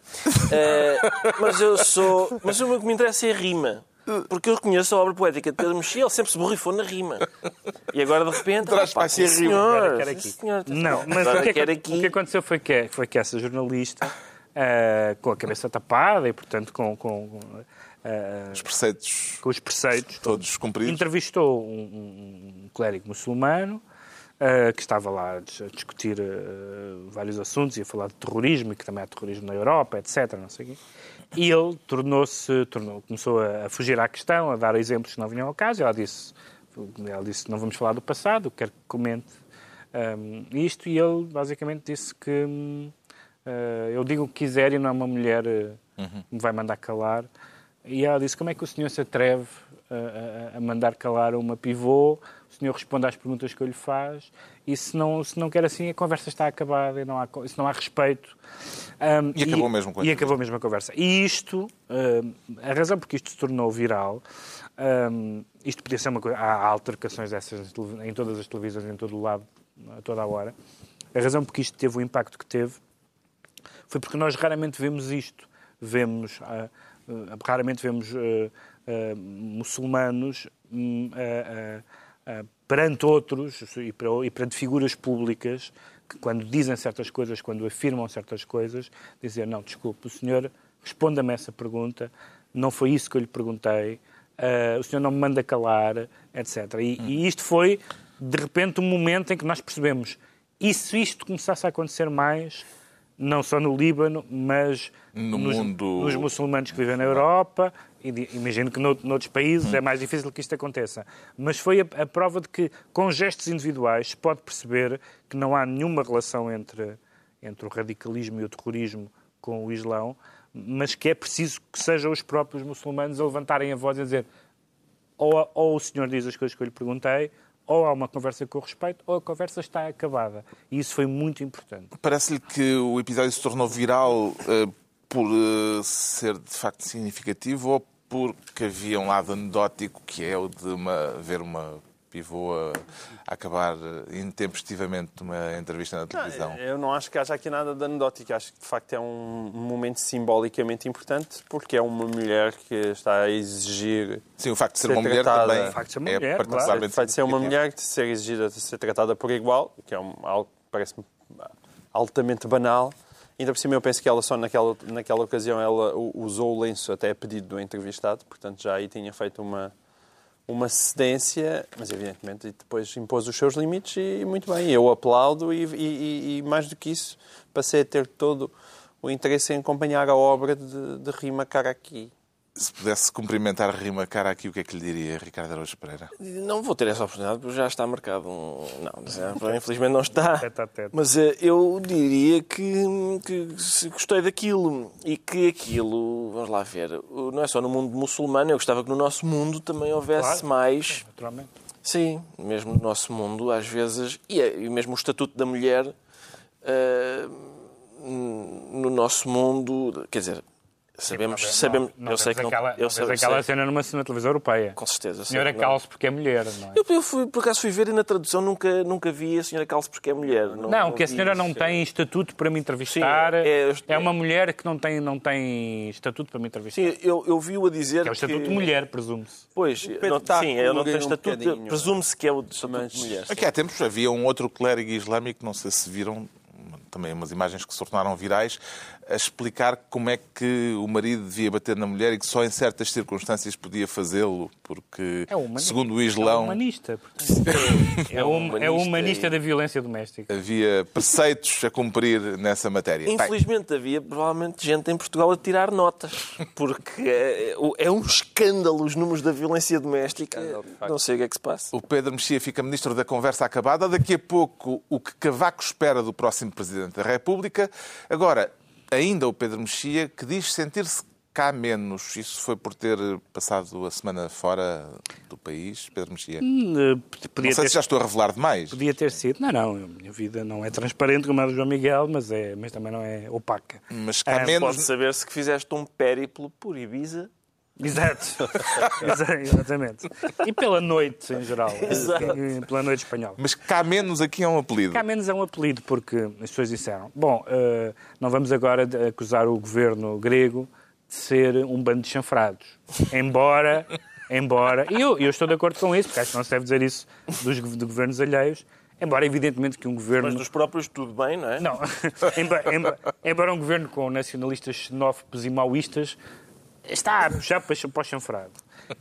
[SPEAKER 3] Eh, mas eu sou. Mas o que me interessa é a rima. Porque eu reconheço a obra poética de Pedro Mexia, ele sempre se borrifou na rima. E agora, de repente.
[SPEAKER 1] Traz para si a rima.
[SPEAKER 3] senhor,
[SPEAKER 4] aqui.
[SPEAKER 3] senhor,
[SPEAKER 4] Não, mas o que, é que-
[SPEAKER 3] aqui.
[SPEAKER 4] o que aconteceu foi que, foi que essa jornalista, ah, com a cabeça tapada e, portanto, com, com, ah,
[SPEAKER 1] Os preceitos
[SPEAKER 4] com os preceitos,
[SPEAKER 1] todos cumpridos.
[SPEAKER 4] entrevistou um, um- clérigo muçulmano que estava lá a dis- a discutir ah, vários assuntos e a falar de terrorismo e que também há terrorismo na Europa, etc. Não sei quê. E ele tornou-se, tornou, começou a, fugir à questão, a dar exemplos que não vinham ao caso. Ela disse, ela disse não vamos falar do passado, quero que comente ahm, isto. E ele basicamente disse que ah, eu digo o que quiser e não é uma mulher ah, que me vai mandar calar. E ela disse, como é que o senhor se atreve a, a- mandar calar uma pivô? O senhor responde às perguntas que eu lhe faz e se não, se não quer assim, a conversa está acabada e não há, se não há respeito. Ahm,
[SPEAKER 1] E acabou mesmo com a
[SPEAKER 4] E acabou mesmo a conversa. E isto, ahm, a razão porque isto se tornou viral, ahm, isto podia ser uma coisa, há altercações dessas em todas as televisões, em todo o lado, a toda a hora. A razão porque isto teve o impacto que teve foi porque nós raramente vemos isto. Vemos, ah, ah, raramente vemos ah, ah, muçulmanos hum, ah, perante outros e per- perante figuras públicas que, quando dizem certas coisas, quando afirmam certas coisas, dizer: Não, desculpe, o senhor responda-me essa pergunta, não foi isso que eu lhe perguntei, o senhor não me manda calar, etc. E, e isto foi, de repente, um momento em que nós percebemos e se isto começasse a acontecer mais, não só no Líbano, mas
[SPEAKER 1] No
[SPEAKER 4] nos,
[SPEAKER 1] mundo-
[SPEAKER 4] nos muçulmanos que vivem na Europa, imagino que nout- noutros países é mais difícil que isto aconteça. Mas foi a, prova de que, com gestos individuais, se pode perceber que não há nenhuma relação entre, entre o radicalismo e o terrorismo com o Islão, mas que é preciso que sejam os próprios muçulmanos a levantarem a voz e a dizer ou, ou o senhor diz as coisas que eu lhe perguntei, ou há uma conversa com respeito, ou a conversa está acabada. E isso foi muito importante.
[SPEAKER 1] Parece-lhe que o episódio se tornou viral eh, por eh, ser de facto significativo ou porque havia um lado anedótico que é o de uma, ver uma pivô a, a acabar intempestivamente numa entrevista na televisão?
[SPEAKER 2] Eu não acho que haja aqui nada de anedótico. Acho que de facto é um momento simbolicamente importante porque é uma mulher que está a exigir
[SPEAKER 1] Sim, o facto de ser,
[SPEAKER 2] ser
[SPEAKER 1] uma mulher
[SPEAKER 2] tratada-
[SPEAKER 1] também
[SPEAKER 2] O
[SPEAKER 4] facto de ser uma
[SPEAKER 1] é
[SPEAKER 4] mulher,
[SPEAKER 1] particularmente
[SPEAKER 2] o facto de ser uma mulher de ser exigida de ser tratada por igual, que é um, algo que parece-me altamente banal. Ainda por cima eu penso que ela só naquela, naquela ocasião ela usou o lenço até a pedido do entrevistado, portanto já aí tinha feito uma, uma cedência, mas evidentemente depois impôs os seus limites e muito bem, eu aplaudo e, e- e- e mais do que isso passei a ter todo o interesse em acompanhar a obra de, de Rima Karaki.
[SPEAKER 1] Se pudesse cumprimentar a rima cara aqui, o que é que lhe diria, Ricardo Araújo Pereira?
[SPEAKER 3] Não vou ter essa oportunidade porque já está marcado um. Não, infelizmente não está. Mas eh, eu diria que, que se gostei daquilo e que aquilo, vamos lá ver, não é só no mundo muçulmano, eu gostava que no nosso mundo também houvesse
[SPEAKER 4] Claro.
[SPEAKER 3] mais.
[SPEAKER 4] Naturalmente.
[SPEAKER 3] Sim, mesmo no nosso mundo, às vezes, e, é- e mesmo o estatuto da mulher eh, no nosso mundo, quer dizer, sabemos,
[SPEAKER 4] Não,
[SPEAKER 3] sabemos,
[SPEAKER 4] não
[SPEAKER 3] eu sei que não,
[SPEAKER 4] aquela,
[SPEAKER 3] eu
[SPEAKER 4] não
[SPEAKER 3] sei,
[SPEAKER 4] aquela
[SPEAKER 3] sei,
[SPEAKER 4] cena numa, numa televisão europeia.
[SPEAKER 3] com certeza.
[SPEAKER 4] senhora
[SPEAKER 3] não.
[SPEAKER 4] calça porque é mulher, não é?
[SPEAKER 3] Eu, eu fui, por acaso fui ver e na tradução nunca, nunca vi a senhora Calce porque é mulher. Não,
[SPEAKER 4] Não, que a senhora não
[SPEAKER 3] isso.
[SPEAKER 4] tem estatuto para me entrevistar.
[SPEAKER 3] Sim, é-
[SPEAKER 4] é, uma mulher que não tem, não tem estatuto para me entrevistar.
[SPEAKER 3] Sim, eu, eu vi-o a dizer
[SPEAKER 4] que é o estatuto
[SPEAKER 3] que...
[SPEAKER 4] de mulher, presume-se.
[SPEAKER 3] Pois, não,
[SPEAKER 2] está
[SPEAKER 3] sim, eu não tenho
[SPEAKER 2] um
[SPEAKER 3] estatuto.
[SPEAKER 2] bocadinho,
[SPEAKER 3] Presume-se que é o estatuto
[SPEAKER 2] Mas-
[SPEAKER 3] de mulher.
[SPEAKER 1] Aqui há tempos havia um outro clérigo islâmico, não sei se viram, também umas imagens que se tornaram virais, a explicar como é que o marido devia bater na mulher e que só em certas circunstâncias podia fazê-lo, porque,
[SPEAKER 4] É humanista.
[SPEAKER 1] segundo o
[SPEAKER 4] É
[SPEAKER 1] Islão,
[SPEAKER 4] humanista. portanto. É, um, é o humanista
[SPEAKER 3] e-
[SPEAKER 4] da violência doméstica.
[SPEAKER 1] havia preceitos a cumprir nessa matéria. Bem,
[SPEAKER 3] Infelizmente havia provavelmente gente em Portugal a tirar notas, porque é, é um escândalo os números da violência doméstica. Não sei o que é que se passa.
[SPEAKER 1] O Pedro Mexia fica ministro da conversa acabada. Daqui a pouco, o que Cavaco espera do próximo Presidente da República. Agora, ainda o Pedro Mexia, que diz sentir-se cá menos. Isso foi por ter passado a semana fora do país, Pedro Mexia?
[SPEAKER 4] Hum, Podia
[SPEAKER 1] Não sei
[SPEAKER 4] ter,
[SPEAKER 1] se já estou a revelar demais.
[SPEAKER 4] podia ter sido. Não, não, a minha vida não é transparente como a do João Miguel, mas, é, mas também não é opaca.
[SPEAKER 1] Mas cá
[SPEAKER 4] Ah,
[SPEAKER 1] menos.
[SPEAKER 3] Pode saber-se que fizeste um périplo por Ibiza.
[SPEAKER 4] Exato. Exa- Exatamente. E pela noite, em geral.
[SPEAKER 3] Exato.
[SPEAKER 4] Pela noite espanhola.
[SPEAKER 1] Mas cá menos aqui é um apelido.
[SPEAKER 4] Cá menos é um apelido, porque as pessoas disseram: bom, eh, não vamos agora acusar o governo grego de ser um bando de chanfrados. Embora, embora. E eu, eu estou de acordo com isso, porque acho que não se deve dizer isso dos, de governos alheios. Embora, evidentemente, que um governo.
[SPEAKER 3] Mas dos próprios tudo bem, não é?
[SPEAKER 4] Não, embora, embora- embora um governo com nacionalistas xenófobos e maoístas está a puxar para o chanfrado.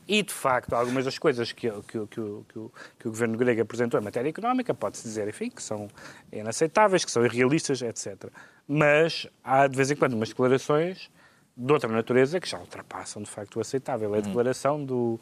[SPEAKER 4] E, de facto, algumas das coisas que, que, que, que, o- que, o- governo grego apresentou em matéria económica, pode-se dizer, enfim, que são inaceitáveis, que são irrealistas, etc. Mas há, de vez em quando, umas declarações de outra natureza que já ultrapassam, de facto, o aceitável. É a declaração do,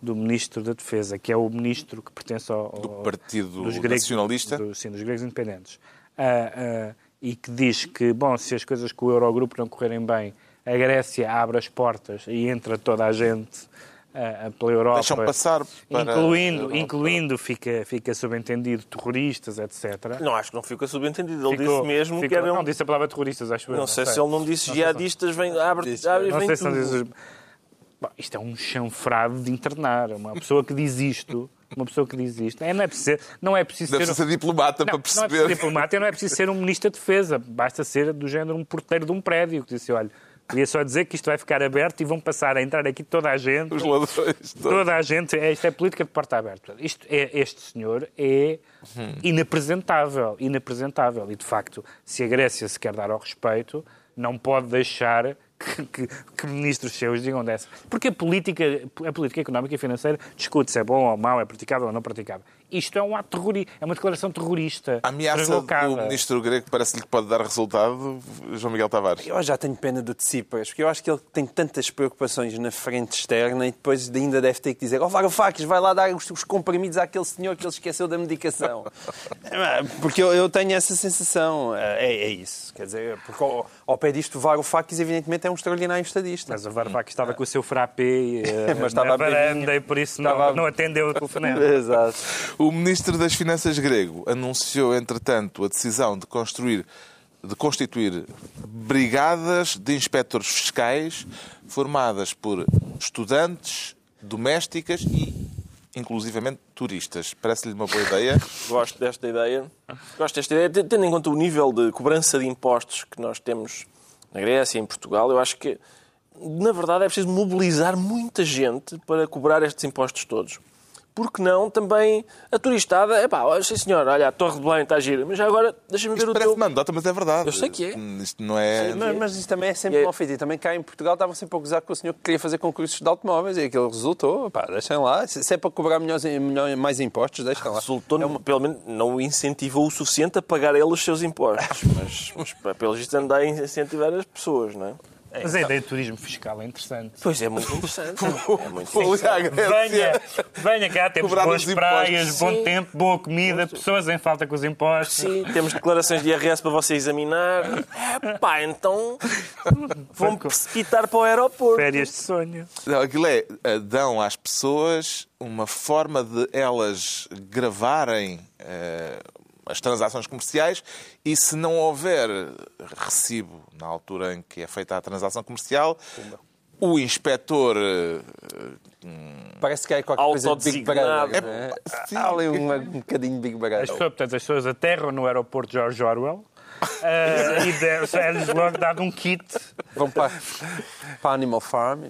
[SPEAKER 4] do Ministro da Defesa, que é o ministro que pertence ao...
[SPEAKER 1] Do
[SPEAKER 4] ao-
[SPEAKER 1] Partido
[SPEAKER 4] dos gregos-
[SPEAKER 1] Nacionalista?
[SPEAKER 4] do- sim, dos gregos independentes. Ah, ah, e que diz que, bom, se as coisas com o Eurogrupo não correrem bem, a Grécia abre as portas e entra toda a gente ah, pela Europa.
[SPEAKER 1] Deixam passar para
[SPEAKER 4] Incluindo,
[SPEAKER 1] Europa.
[SPEAKER 4] incluindo fica, fica subentendido, terroristas, etc.
[SPEAKER 3] Não, acho que não fica subentendido. Ele
[SPEAKER 4] Ficou-
[SPEAKER 3] disse mesmo que eram...
[SPEAKER 4] Não, disse a palavra terroristas, acho eu.
[SPEAKER 3] Não sei se ele não disse jihadistas, vem, abre, abre e
[SPEAKER 4] Não
[SPEAKER 3] vem
[SPEAKER 4] sei se não
[SPEAKER 3] tudo.
[SPEAKER 4] dizes... Bom, isto é um chanfrado de internar. Uma pessoa que diz isto, uma pessoa que diz isto, é, não, é preciso, não é preciso
[SPEAKER 1] Deve
[SPEAKER 4] ser...
[SPEAKER 1] ser diplomata
[SPEAKER 4] Não,
[SPEAKER 1] para
[SPEAKER 4] não é preciso
[SPEAKER 1] perceber.
[SPEAKER 4] ser diplomata, não é preciso ser um ministro da Defesa. Basta ser do género um porteiro de um prédio que disse, olha, queria só dizer que isto vai ficar aberto e vão passar a entrar aqui toda a gente.
[SPEAKER 1] Os ladrões.
[SPEAKER 4] Toda a gente, isto é política de porta aberta. Isto é, este senhor é inapresentável, inapresentável. E, de facto, se a Grécia se quer dar ao respeito, não pode deixar que, que- que ministros seus digam dessa. Porque a política, a política económica e financeira discute se é bom ou mau, é praticável ou não praticável. Isto é um ato terrorista, é uma declaração terrorista.
[SPEAKER 1] A ameaça
[SPEAKER 4] deslocada.
[SPEAKER 1] do ministro grego parece-lhe que pode dar resultado, João Miguel Tavares.
[SPEAKER 2] Eu já tenho pena do Tsipras, porque eu acho que ele tem tantas preocupações na frente externa e depois ainda deve ter que dizer ó Varoufakis, vai lá dar os, os comprimidos àquele senhor que ele esqueceu da medicação. É, porque eu, eu tenho essa sensação. É, é isso. Quer dizer, porque ao, ao pé disto, Varoufakis evidentemente é um extraordinário estadista.
[SPEAKER 4] Mas o Varoufakis estava com o seu frappé eh,
[SPEAKER 2] Mas
[SPEAKER 4] na
[SPEAKER 2] estava
[SPEAKER 4] varanda
[SPEAKER 2] bebinho.
[SPEAKER 4] e por isso não,
[SPEAKER 2] Estava-
[SPEAKER 4] não atendeu o telefonema.
[SPEAKER 2] Exato.
[SPEAKER 1] O ministro das Finanças grego anunciou, entretanto, a decisão de construir de constituir brigadas de inspectores fiscais formadas por estudantes, domésticas e, inclusivamente, turistas. Parece-lhe uma boa ideia?
[SPEAKER 3] Gosto desta ideia. Gosto desta ideia. Tendo em conta o nível de cobrança de impostos que nós temos na Grécia e em Portugal, eu acho que, na verdade, é preciso mobilizar muita gente para cobrar estes impostos todos. Porque não também a turistada, é pá, sim senhor, olha, a Torre de Belém está gira, mas já agora deixa-me ver
[SPEAKER 1] Isto
[SPEAKER 3] o
[SPEAKER 1] parece
[SPEAKER 3] teu.
[SPEAKER 1] uma anedota, mas é verdade.
[SPEAKER 3] Eu sei que é.
[SPEAKER 1] Isto não é...
[SPEAKER 2] Mas, mas isso também é sempre
[SPEAKER 3] é-
[SPEAKER 2] mal feito. E também cá em Portugal estavam sempre a gozar com o senhor que queria fazer concursos de automóveis e aquilo resultou. Pá, deixem lá. Se se é para cobrar melhores, melhor- mais impostos, deixem lá.
[SPEAKER 3] Resultou, pelo menos, não o incentivou o suficiente a pagar ele os seus impostos. Mas, mas pelo visto, anda a incentivar as pessoas, não é?
[SPEAKER 4] Mas a ideia de turismo fiscal é interessante.
[SPEAKER 3] Pois é, muito interessante. É muito
[SPEAKER 1] Grécia.
[SPEAKER 4] Venha, venha cá, temos
[SPEAKER 1] Cobrar
[SPEAKER 4] boas
[SPEAKER 1] impostos.
[SPEAKER 4] praias, bom
[SPEAKER 3] Sim.
[SPEAKER 4] tempo, boa comida, pessoas em falta com os impostos.
[SPEAKER 3] Sim, temos declarações de IRS para você examinar. É, pá, então vão precipitar para o aeroporto.
[SPEAKER 4] Férias de sonho.
[SPEAKER 1] Não, aquilo é, eh, dão às pessoas uma forma de elas gravarem eh, as transações comerciais e se não houver recibo na altura em que é feita a transação comercial, o inspetor eh,
[SPEAKER 2] Parece que é qualquer coisa de Big Brother.
[SPEAKER 3] Autodesignado.
[SPEAKER 2] não é?
[SPEAKER 1] sim.
[SPEAKER 2] Há ali um, um bocadinho de Big
[SPEAKER 4] As
[SPEAKER 2] Brother.
[SPEAKER 4] pessoas, portanto, as pessoas aterram no aeroporto George Orwell eh, e de- é-lhes logo dado um kit.
[SPEAKER 2] Vão para, para a Animal Farm.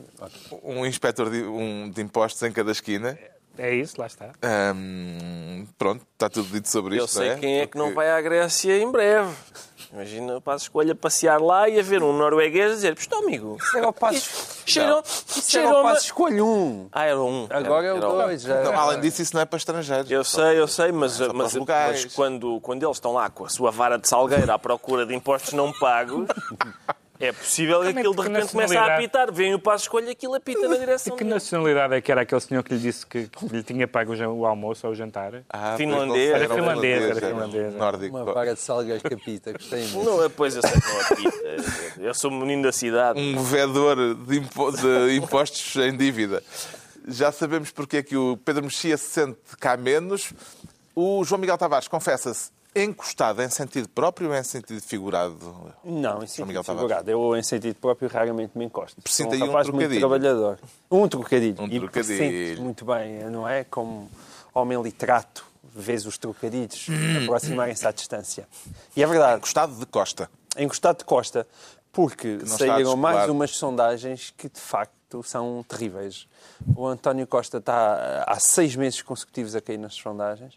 [SPEAKER 1] um inspetor de, um, de impostos em cada esquina.
[SPEAKER 4] É isso, lá está.
[SPEAKER 1] Ahm, pronto, está tudo dito sobre
[SPEAKER 3] Eu
[SPEAKER 1] isto.
[SPEAKER 3] sei
[SPEAKER 1] não é?
[SPEAKER 3] quem é que não
[SPEAKER 1] Porque-
[SPEAKER 3] vai à Grécia em breve. Imagina, passo escolha passear lá e a ver um norueguês a dizer: Estou amigo.
[SPEAKER 2] Era o passo.
[SPEAKER 3] Cheirou,
[SPEAKER 2] Isso era o passo, escolhe um.
[SPEAKER 3] Ah, era um.
[SPEAKER 2] Agora é o
[SPEAKER 3] Era um.
[SPEAKER 2] dois. já.
[SPEAKER 1] Não, além disso, isso não é para estrangeiros.
[SPEAKER 3] Eu sei, eu sei, mas, mas, mas quando, quando eles estão lá com a sua vara de salgueiro à procura de impostos não pagos, É possível que
[SPEAKER 4] Também
[SPEAKER 3] aquilo de repente comece a apitar. Vem o passo escolha aquilo apita na
[SPEAKER 4] E
[SPEAKER 3] direção
[SPEAKER 4] que
[SPEAKER 3] dele.
[SPEAKER 4] nacionalidade é que era aquele senhor que lhe disse que que lhe tinha pago o almoço ou o jantar?
[SPEAKER 1] Ah,
[SPEAKER 3] Finlandês.
[SPEAKER 1] sei,
[SPEAKER 3] Era
[SPEAKER 4] finlandês, era
[SPEAKER 1] era
[SPEAKER 4] finlandês.
[SPEAKER 1] Nórdico.
[SPEAKER 2] Uma vaga de salgas capita, gostei muito.
[SPEAKER 3] Não, é, pois eu sei que não apita. Eu sou um menino da cidade.
[SPEAKER 1] Um vedor de, impo- de impostos em dívida. Já sabemos porque é que o Pedro Mexia se sente cá menos. O João Miguel Tavares confessa-se encostado em sentido próprio ou em sentido figurado?
[SPEAKER 2] Não, em sentido figurado. Eu, em sentido próprio, raramente me encosto. Sou
[SPEAKER 1] Sinta aí um
[SPEAKER 2] muito
[SPEAKER 1] trocadilho.
[SPEAKER 2] trabalhador. Um trocadilho.
[SPEAKER 1] Um
[SPEAKER 2] e
[SPEAKER 1] trocadilho.
[SPEAKER 2] sinto muito bem, não é? Como homem literato, vês os trocadilhos
[SPEAKER 1] Hum.
[SPEAKER 2] aproximarem-se à distância. E é verdade,
[SPEAKER 1] Encostado de costa.
[SPEAKER 2] encostado de costa, porque saíram mais umas sondagens que, de facto, são terríveis. O António Costa está há seis meses consecutivos a cair nas sondagens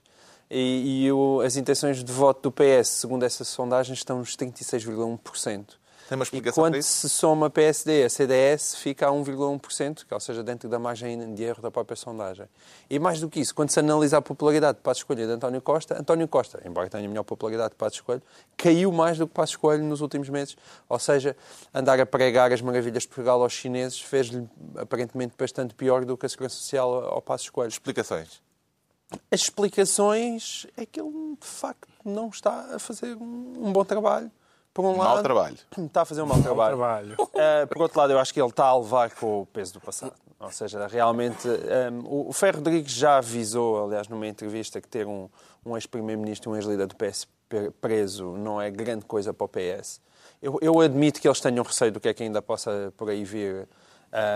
[SPEAKER 2] e, e o- as intenções de voto do PS, segundo essas sondagens, estão nos 36,1%.
[SPEAKER 1] Tem uma
[SPEAKER 2] E
[SPEAKER 1] explicação
[SPEAKER 2] quando
[SPEAKER 1] para isso?
[SPEAKER 2] se soma PSD a CDS, fica a 1,1%, que, ou seja, dentro da margem de erro da própria sondagem. E mais do que isso, quando se analisa a popularidade de Passos Coelho e de António Costa, António Costa, embora tenha melhor popularidade de Passos Coelho, caiu mais do que Passos Coelho nos últimos meses. Ou seja, andar a pregar as maravilhas de Portugal aos chineses fez-lhe aparentemente bastante pior do que a Segurança Social ao Passos Coelho.
[SPEAKER 1] Explicações.
[SPEAKER 2] As explicações é que ele, de facto, não está a fazer um, um bom trabalho. Por um
[SPEAKER 1] Mau
[SPEAKER 2] lado,
[SPEAKER 1] trabalho.
[SPEAKER 2] Está a fazer um mau trabalho.
[SPEAKER 4] trabalho.
[SPEAKER 2] Uh, por outro lado, eu acho que ele está a levar com o peso do passado. Ou seja, realmente, um, o o Ferro Rodrigues já avisou, aliás, numa entrevista, que ter um, um ex-primeiro-ministro e um ex-líder do PS preso não é grande coisa para o PS. Eu, eu admito que eles tenham receio do que é que ainda possa por aí vir uh,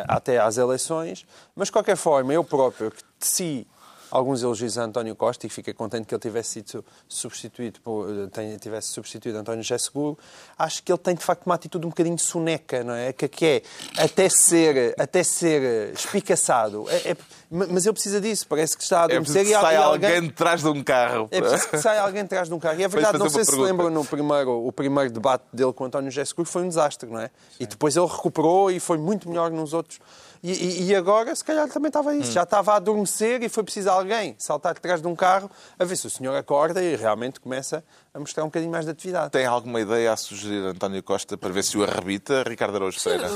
[SPEAKER 2] até às eleições, mas de qualquer forma, eu próprio, que teci alguns elogios a António Costa e fiquei contente que ele tivesse sido substituído por, eh, tivesse substituído António José Seguro. Acho que ele tem de facto uma atitude um bocadinho soneca, não é? Que, que é até ser, até ser eh, espicaçado. É- é- mas ele precisa disso, parece que está a
[SPEAKER 1] É
[SPEAKER 2] adormecer
[SPEAKER 1] preciso que saia alguém de trás de um carro.
[SPEAKER 2] é preciso que saia alguém atrás de um carro. E é verdade, não sei se
[SPEAKER 1] pergunta.
[SPEAKER 2] lembram no primeiro, o primeiro debate dele com António José Seguro foi um desastre, não é? E depois ele recuperou e foi muito melhor nos outros. E, e- e agora, se calhar, também estava isso. Já estava a adormecer e foi preciso alguém saltar atrás de um carro a ver se o senhor acorda e realmente começa a mostrar um bocadinho mais de atividade.
[SPEAKER 1] Tem alguma ideia a sugerir António Costa para ver se o arrebita, Ricardo Araújo Pereira?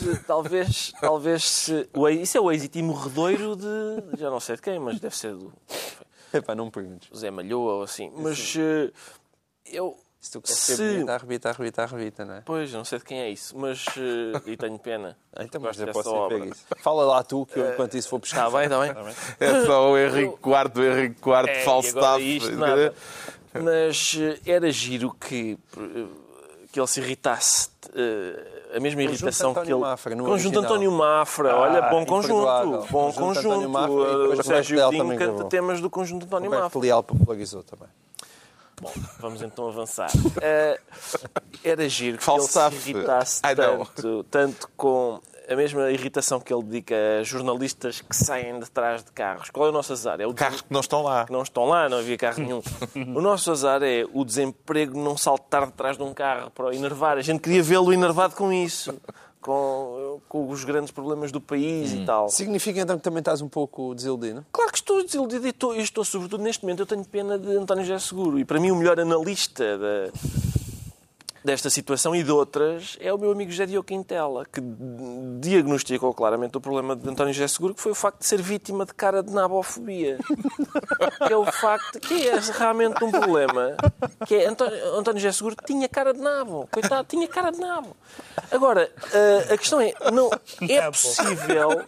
[SPEAKER 3] Talvez, talvez se, o, isso é o êxito morredoiro de. Já não sei de quem, mas deve ser do
[SPEAKER 2] Epá, não me perguntes.
[SPEAKER 3] Zé Malhoa ou assim. Mas eh, eu.
[SPEAKER 2] Se tu queres
[SPEAKER 3] Se-
[SPEAKER 2] ser bonito, arrebita, arrebita, arrebita, não é?
[SPEAKER 3] Pois, não sei de quem é isso, mas. eh, e tenho pena.
[SPEAKER 2] Então, mas eu posso
[SPEAKER 3] obra.
[SPEAKER 2] isso. Fala lá tu, que eu, enquanto isso vou buscar.
[SPEAKER 3] Está bem, está bem.
[SPEAKER 1] É só o Henrique IV, o Henrique IV,
[SPEAKER 3] É,
[SPEAKER 1] Falstaff.
[SPEAKER 3] isto, nada. Mas eh, era giro que, eh, que ele se irritasse. eh, a mesma
[SPEAKER 2] Conjunto
[SPEAKER 3] irritação
[SPEAKER 2] António
[SPEAKER 3] que ele.
[SPEAKER 2] Mafra,
[SPEAKER 3] conjunto
[SPEAKER 2] original.
[SPEAKER 3] António Mafra,
[SPEAKER 2] Ah,
[SPEAKER 3] olha, bom conjunto. Bom
[SPEAKER 2] Conjunto
[SPEAKER 3] conjunto.
[SPEAKER 2] Mafra
[SPEAKER 3] Eh, o
[SPEAKER 2] o
[SPEAKER 3] Sérgio Godinho canta temas do conjunto António
[SPEAKER 2] Roberto
[SPEAKER 3] Mafra.
[SPEAKER 2] Leal popularizou também.
[SPEAKER 3] Bom, vamos então avançar. Eh, era giro que
[SPEAKER 1] Falstaff.
[SPEAKER 3] ele se irritasse tanto, tanto com a mesma irritação que ele dedica a jornalistas que saem de trás de carros. Qual é o nosso azar? É o
[SPEAKER 1] Carros que não estão lá.
[SPEAKER 3] que não estão lá, não havia carro nenhum. O nosso azar é o desemprego não saltar de trás de um carro para o enervar. A gente queria vê-lo enervado com isso, com, com os grandes problemas do país e tal.
[SPEAKER 2] Significa então que também estás um pouco desiludido?
[SPEAKER 3] Claro que estou desiludido e estou, e estou, sobretudo, neste momento, eu tenho pena de António José Seguro. E para mim, o melhor analista da- desta situação e de outras é o meu amigo José Diogo Quintela, que diagnosticou claramente o problema de António José Seguro, que foi o facto de ser vítima de cara de nabofobia. que é o facto que é realmente um problema. Que é António, António José Seguro tinha cara de nabo. Coitado, tinha cara de nabo. Agora, a, a questão é, não, é possível...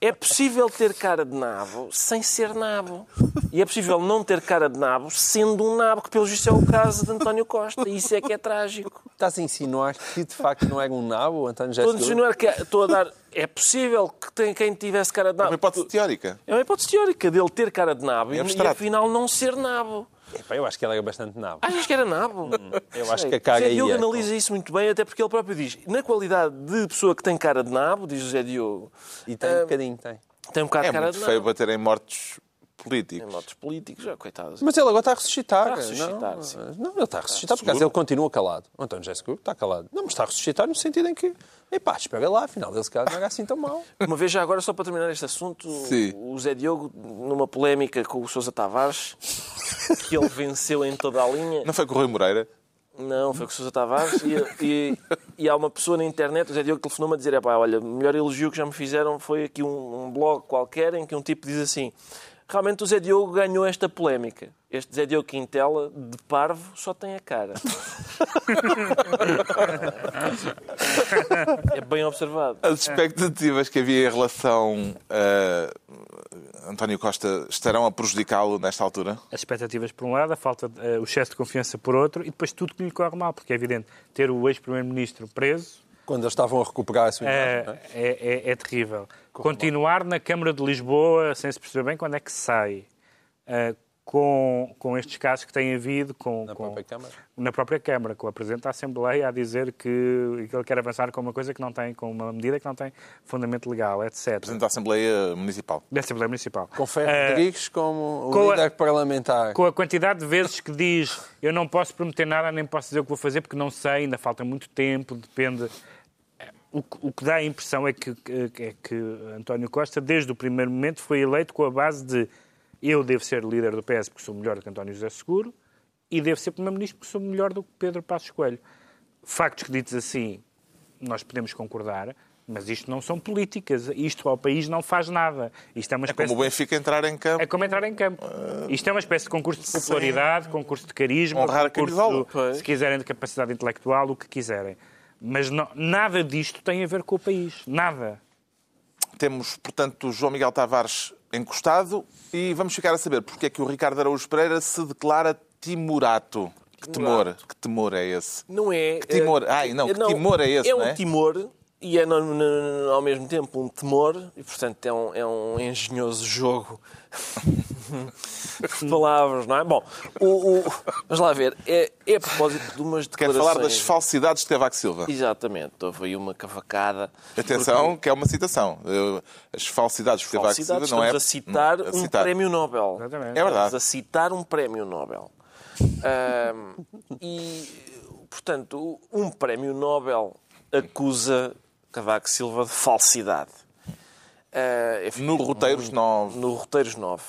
[SPEAKER 3] É possível ter cara de nabo sem ser nabo. E é possível não ter cara de nabo sendo um nabo, que pelo visto é o caso de António Costa. E isso é que é trágico.
[SPEAKER 2] Estás a insinuar que de facto não era um nabo, António José
[SPEAKER 3] Estou a insinuar que estou a dar. É possível que tem, quem tivesse cara de
[SPEAKER 1] É uma
[SPEAKER 3] nabo.
[SPEAKER 1] hipótese teórica.
[SPEAKER 3] É uma hipótese teórica dele ter cara de nabo
[SPEAKER 1] É
[SPEAKER 3] e, e afinal não ser nabo.
[SPEAKER 2] Epá, eu acho que ele era bastante nabo.
[SPEAKER 3] Achas que era nabo?
[SPEAKER 2] Eu acho
[SPEAKER 3] Sei.
[SPEAKER 2] que a cara
[SPEAKER 3] Zé Diogo
[SPEAKER 2] ia,
[SPEAKER 3] analisa isso muito bem, até porque ele próprio diz, na qualidade de pessoa que tem cara de nabo, diz o Zé Diogo,
[SPEAKER 2] E tem um bocadinho, tem.
[SPEAKER 3] tem um bocado
[SPEAKER 1] É
[SPEAKER 3] de cara
[SPEAKER 1] muito
[SPEAKER 3] de
[SPEAKER 1] feio
[SPEAKER 3] nabo.
[SPEAKER 1] bater em mortos
[SPEAKER 3] Em
[SPEAKER 1] políticos.
[SPEAKER 3] modos políticos, já, coitados.
[SPEAKER 2] Mas ele agora está a ressuscitar.
[SPEAKER 3] Está a ressuscitar,
[SPEAKER 2] não,
[SPEAKER 3] sim.
[SPEAKER 2] não, ele está a ressuscitar, por acaso ele continua calado. O António José Seguro está calado. Não, mas está a ressuscitar no sentido em que, epá, espera lá, afinal dele se calhar não era assim tão mau.
[SPEAKER 3] Uma vez já agora, só para terminar este assunto,
[SPEAKER 1] Sim.
[SPEAKER 3] o Zé Diogo, numa polémica com o Sousa Tavares, que ele venceu em toda a linha.
[SPEAKER 1] Não foi com o Rui Moreira?
[SPEAKER 3] Não, foi com o Sousa Tavares e, e, e há uma pessoa na internet, o Zé Diogo, telefonou-me a dizer: "Epá, olha, o melhor elogio que já me fizeram foi aqui um, um blog qualquer em que um tipo diz assim: realmente o Zé Diogo ganhou esta polémica. Este Zé Diogo Quintela, de parvo, só tem a cara. é bem observado.
[SPEAKER 1] As expectativas que havia em relação a António Costa estarão a prejudicá-lo nesta altura?
[SPEAKER 4] As expectativas por um lado, a falta de, uh, o excesso de confiança por outro e depois tudo que lhe corre mal, porque é evidente ter o ex-primeiro-ministro preso
[SPEAKER 2] quando eles estavam a recuperar a sua
[SPEAKER 4] é,
[SPEAKER 2] imagem.
[SPEAKER 4] É, é, é, é, terrível. Continuar na Câmara de Lisboa sem se perceber bem quando é que sai. Uh, com, com estes casos que têm havido com,
[SPEAKER 2] na,
[SPEAKER 4] com,
[SPEAKER 2] própria Câmara.
[SPEAKER 4] na própria Câmara, com a Presidente da Assembleia a dizer que, que ele quer avançar com uma coisa que não tem, com uma medida que não tem fundamento legal, etc.
[SPEAKER 1] Presidente da Assembleia Municipal.
[SPEAKER 4] Da Assembleia Municipal.
[SPEAKER 2] Com Ferro uh, Rodrigues como o líder a, parlamentar.
[SPEAKER 4] Com a quantidade de vezes que diz eu não posso prometer nada, nem posso dizer o que vou fazer porque não sei, ainda falta muito tempo, depende... O, o que dá a impressão é que, é que António Costa, desde o primeiro momento, foi eleito com a base de eu devo ser líder do PS porque sou melhor do que António José Seguro e devo ser Primeiro-Ministro porque sou melhor do que Pedro Passos Coelho. Factos que ditos assim, nós podemos concordar, mas isto não são políticas. Isto ao país não faz nada. Isto é uma espécie
[SPEAKER 1] é como o Benfica entrar em campo.
[SPEAKER 4] É como entrar em campo. Isto é uma espécie de concurso de popularidade, Sim. concurso de carisma,
[SPEAKER 1] Honrar
[SPEAKER 4] concurso, de, se quiserem, de capacidade intelectual, o que quiserem. Mas não, nada disto tem a ver com o país. Nada.
[SPEAKER 1] Temos, portanto, João Miguel Tavares encostado e vamos ficar a saber porque é que o Ricardo Araújo Pereira se declara timorato. Que temor, que temor é esse?
[SPEAKER 3] Não é.
[SPEAKER 1] Que timor,
[SPEAKER 3] é,
[SPEAKER 1] ai, não, que não, timor é esse?
[SPEAKER 3] É um
[SPEAKER 1] é?
[SPEAKER 3] timor e é no, no, ao mesmo tempo um temor e, portanto, é um, é um engenhoso jogo de palavras, não é? Bom, o, o, vamos lá ver. É, é a propósito de umas declarações...
[SPEAKER 1] Quer falar das falsidades de Cavaco Silva?
[SPEAKER 3] Exatamente. Houve aí uma cavacada.
[SPEAKER 1] Atenção, porque... que é uma citação. As falsidades de Cavaco Silva não é...
[SPEAKER 3] a citar, a citar um prémio Nobel.
[SPEAKER 1] Exatamente. É verdade. Estamos
[SPEAKER 3] a citar um prémio Nobel. Um, e, portanto, um prémio Nobel acusa Cavaco Silva de falsidade.
[SPEAKER 1] Uh, no Roteiros 9.
[SPEAKER 3] No Roteiros 9.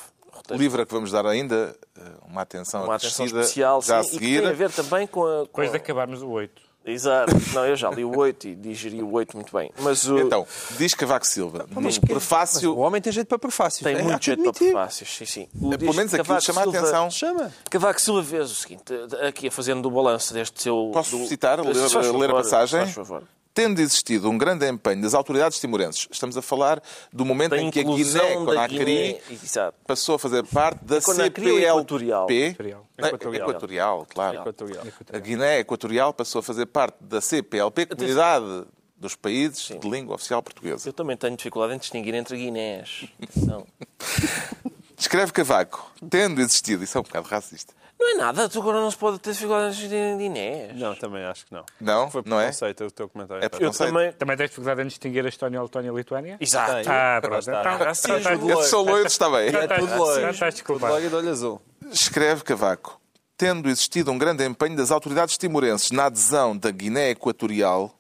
[SPEAKER 1] O livro a que vamos dar ainda eh, uma atenção
[SPEAKER 3] uma atenção especial já sim, a seguir. E que tem a ver também com a... Com
[SPEAKER 4] Depois de acabarmos o 8.
[SPEAKER 3] Exato. Não, eu já li o 8 e digeri o 8 muito bem. Mas o...
[SPEAKER 1] Então, diz Cavaco Silva, no que... prefácio...
[SPEAKER 2] o homem tem jeito para prefácios.
[SPEAKER 3] Tem é, muito jeito para prefácios, sim, sim.
[SPEAKER 1] O Pelo menos aquilo chama Silva... a atenção.
[SPEAKER 2] Chama.
[SPEAKER 3] Cavaco Silva vês o seguinte, aqui fazendo o balanço deste seu...
[SPEAKER 1] Posso
[SPEAKER 3] do...
[SPEAKER 1] citar, ler, ler a passagem? Faz favor tendo existido um grande empenho das autoridades timorenses, estamos a falar do momento
[SPEAKER 3] da
[SPEAKER 1] em que a Guiné, Conakry, passou a fazer parte da CPLP.
[SPEAKER 3] Equatorial.
[SPEAKER 1] Equatorial. Equatorial, claro. Equatorial. A Guiné Equatorial passou a fazer parte da CPLP, Comunidade dos Países Sim. de Língua Oficial Portuguesa.
[SPEAKER 3] Eu também tenho dificuldade em distinguir entre Guinés.
[SPEAKER 1] Escreve Cavaco, tendo existido, isso é um bocado racista,
[SPEAKER 3] não é nada, tu agora não se pode ter dificuldades de Inés.
[SPEAKER 2] Não, também acho que não.
[SPEAKER 1] Não?
[SPEAKER 2] Foi
[SPEAKER 1] não é?
[SPEAKER 2] preconceito o teu comentário.
[SPEAKER 1] É preconceito.
[SPEAKER 4] Eu também... também tens dificuldade em distinguir a Estónia, a Letónia e a Lituânia?
[SPEAKER 3] Exato.
[SPEAKER 4] Ah, pronto. Então,
[SPEAKER 3] assim,
[SPEAKER 1] Esses são loiros, está bem.
[SPEAKER 2] É tudo loiro.
[SPEAKER 4] estás desculpado.
[SPEAKER 2] Logo de olho azul.
[SPEAKER 1] Escreve Cavaco. Tendo existido um grande empenho das autoridades timorenses na adesão da Guiné Equatorial,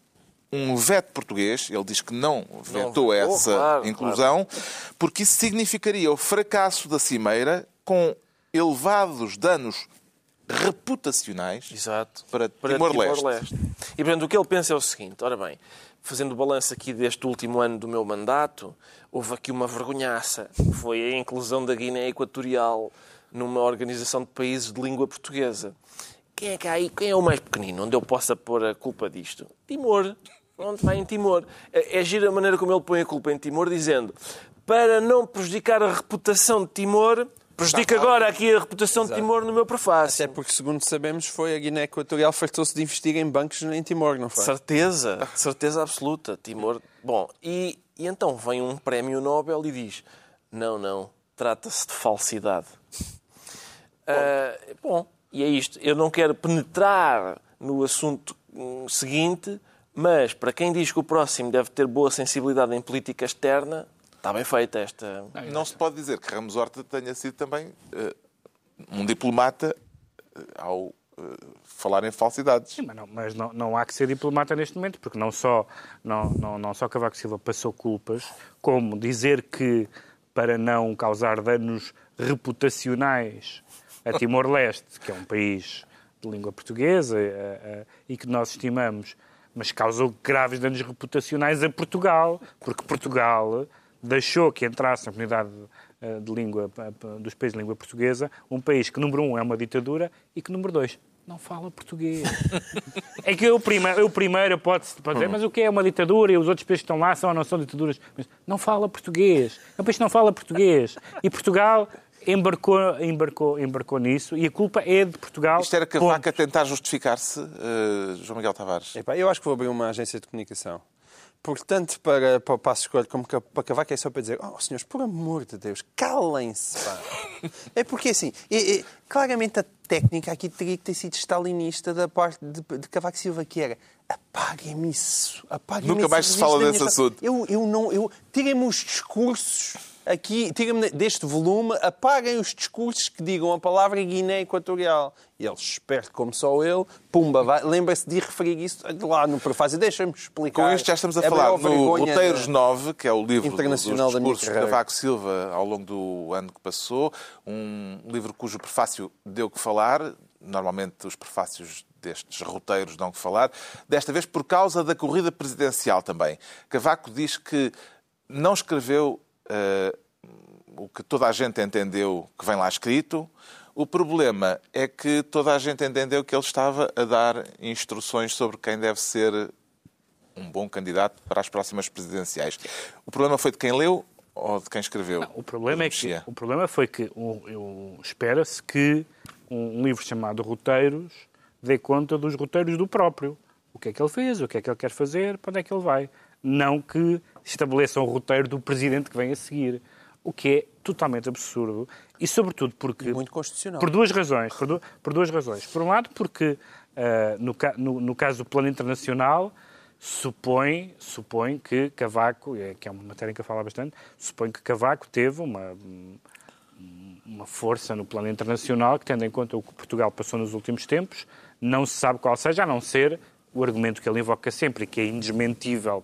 [SPEAKER 1] um veto português, ele diz que não vetou não, essa claro, inclusão, claro. porque isso significaria o fracasso da Cimeira com elevados danos reputacionais
[SPEAKER 3] Exato.
[SPEAKER 1] para, para Timor-Leste.
[SPEAKER 3] Timor e, portanto, o que ele pensa é o seguinte, ora bem, fazendo o balanço aqui deste último ano do meu mandato, houve aqui uma vergonhaça, foi a inclusão da Guiné Equatorial numa organização de países de língua portuguesa. Quem é que há aí? Quem é o mais pequenino? Onde eu possa pôr a culpa disto? Timor. Onde vai em Timor? É, é gira a maneira como ele põe a culpa em Timor, dizendo para não prejudicar a reputação de Timor, Prejudica agora aqui a reputação Exato. de Timor no meu prefácio.
[SPEAKER 2] Até porque, segundo sabemos, foi a Guiné Equatorial fartou-se de investir em bancos em Timor, não foi?
[SPEAKER 3] Certeza, certeza absoluta. Timor. Bom, e, e então vem um prémio Nobel e diz: não, não, trata-se de falsidade. Bom. Uh, bom, e é isto. Eu não quero penetrar no assunto hum, seguinte, mas para quem diz que o próximo deve ter boa sensibilidade em política externa, Está bem feita esta.
[SPEAKER 1] Não se pode dizer que Ramos Horta tenha sido também uh, um diplomata uh, ao uh, falar em falsidades.
[SPEAKER 4] Sim, mas, não, mas não, não, há que ser diplomata neste momento, porque não só, não, não, não só Cavaco Silva passou culpas, como dizer que para não causar danos reputacionais a Timor-Leste, que é um país de língua portuguesa e que nós estimamos, mas causou graves danos reputacionais a Portugal, porque Portugal deixou que entrasse na comunidade uh, de língua dos países de língua portuguesa um país que, número um, é uma ditadura e que, número dois, não fala português. é que eu, prima, eu primeiro pode, pode dizer, mas o que é uma ditadura e os outros países que estão lá são ou não são ditaduras? Mas não fala português. É um país que não fala português. E Portugal embarcou, embarcou, embarcou nisso e a culpa é de Portugal.
[SPEAKER 1] Isto era Cavaco a tentar justificar-se, uh, João Miguel Tavares?
[SPEAKER 2] Epá, eu acho que vou abrir uma agência de comunicação. Portanto, para, para o Passo Escolho, como para Cavaco, é só para dizer: Oh, senhores, por amor de Deus, calem-se, é porque, assim, é, é, claramente a técnica aqui teria que ter sido stalinista da parte de, de Cavaco Silva, que era apaguem-me isso, apaguem-me
[SPEAKER 1] Nunca mais se fala desse assunto.
[SPEAKER 2] Eu, eu não, eu, tirem-me os discursos aqui, tirem-me deste volume, apaguem os discursos que digam a palavra Guiné Equatorial. E ele, esperto como só ele, pumba, lembra-se de referir isso lá no prefácio. Deixa-me explicar.
[SPEAKER 1] Com isto já estamos a é falar no Roteiros 9, que é o livro Internacional dos discursos de Cavaco Silva ao longo do ano que passou. Um livro cujo prefácio deu que falar. Normalmente os prefácios destes roteiros dão que falar. Desta vez por causa da corrida presidencial também. Cavaco diz que não escreveu o que toda a gente entendeu que vem lá escrito. O problema é que toda a gente entendeu que ele estava a dar instruções sobre quem deve ser um bom candidato para as próximas presidenciais. O problema foi de quem leu ou de quem escreveu? Não,
[SPEAKER 4] o problema é que o problema foi que um, espera-se que um livro chamado Roteiros dê conta dos roteiros do próprio. O que é que ele fez, o que é que ele quer fazer, para onde é que ele vai. Não que estabeleça um roteiro do presidente que vem a seguir. O que é totalmente absurdo e, sobretudo, porque.
[SPEAKER 2] E muito constitucional.
[SPEAKER 4] Por duas razões. Por, du por duas razões. Por um lado, porque, uh, no, ca no, no, caso do plano internacional, supõe, supõe que Cavaco, é, que é uma matéria em que eu falo bastante, supõe que Cavaco teve uma, uma força no plano internacional que, tendo em conta o que Portugal passou nos últimos tempos, não se sabe qual seja, a não ser o argumento que ele invoca sempre e que é indesmentível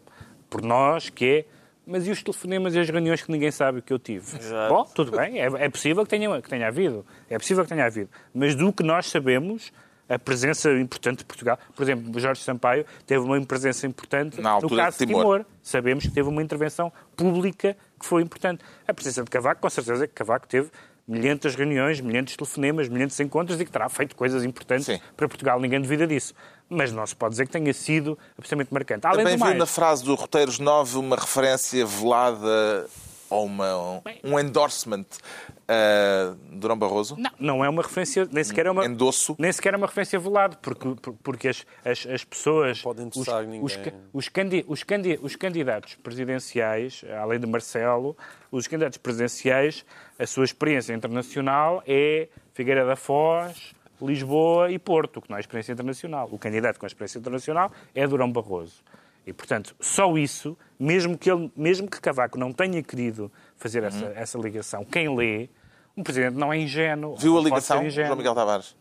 [SPEAKER 4] por nós, que é mas e os telefonemas e as reuniões que ninguém sabe o que eu tive? Exato. Bom, tudo bem, é, é, possível que tenha, que tenha havido, é possível que tenha havido, mas do que nós sabemos, a presença importante de Portugal, por exemplo, Jorge Sampaio teve uma presença importante no caso de Timor. Timor. Sabemos que teve uma intervenção pública que foi importante. A presença de Cavaco, com certeza que Cavaco teve milhentas reuniões, milhentos telefonemas, milhentos encontros e que terá feito coisas importantes Sim. para Portugal. Ninguém duvida disso. Mas não se pode dizer que tenha sido absolutamente marcante.
[SPEAKER 1] Além Também viu na frase do Roteiros 9 uma referência velada ou uma, um endorsement uh, Durão Barroso?
[SPEAKER 4] Não, não é uma referência, nem sequer é uma,
[SPEAKER 1] Endosso?
[SPEAKER 4] Nem sequer é uma referência velada, porque, porque as, as, as pessoas...
[SPEAKER 2] Podem os, ninguém. Os,
[SPEAKER 4] os, candi, os, candi, os candidatos presidenciais, além de Marcelo, os candidatos presidenciais, a sua experiência internacional é Figueira da Foz, Lisboa e Porto, que não é experiência internacional. O candidato com a experiência internacional é Durão Barroso. E, portanto, só isso, mesmo que, ele, mesmo que Cavaco não tenha querido fazer uhum. essa, essa ligação, quem lê, um presidente não é ingênuo.
[SPEAKER 1] Viu a ligação, João Miguel Tavares?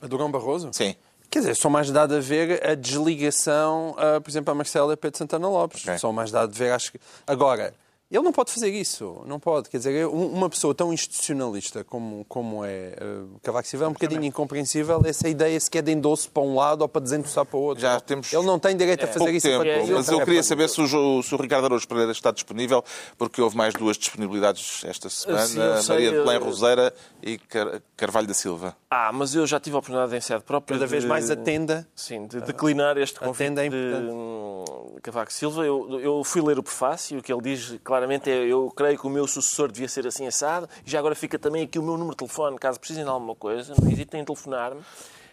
[SPEAKER 2] A Durão Barroso?
[SPEAKER 1] Sim.
[SPEAKER 2] Quer dizer, só mais dado a ver a desligação, uh, por exemplo, a Marcela e Pedro Santana Lopes. Okay. Só mais dado a ver, acho que... Agora, ele não pode fazer isso, não pode. Quer dizer, uma pessoa tão institucionalista como, como é uh, Cavaco Silva é um bocadinho incompreensível essa ideia sequer de endosso para um lado ou para desendossar para o outro.
[SPEAKER 1] Já temos
[SPEAKER 2] ele não tem direito a fazer isso.
[SPEAKER 1] Tempo, para mas eu queria saber se o, se o Ricardo Araújo Pereira está disponível, porque houve mais duas disponibilidades esta semana, Sim, Maria de Belém Roseira e Car Carvalho da Silva.
[SPEAKER 3] Ah, mas eu já tive a oportunidade em sede própria
[SPEAKER 2] Cada vez
[SPEAKER 3] de,
[SPEAKER 2] mais atenda.
[SPEAKER 3] Sim, de declinar este convite é de Cavaco Silva. Eu, eu fui ler o prefácio, o que ele diz claramente é eu creio que o meu sucessor devia ser assim assado, e já agora fica também aqui o meu número de telefone, caso precisem de alguma coisa, não hesitem em telefonar-me.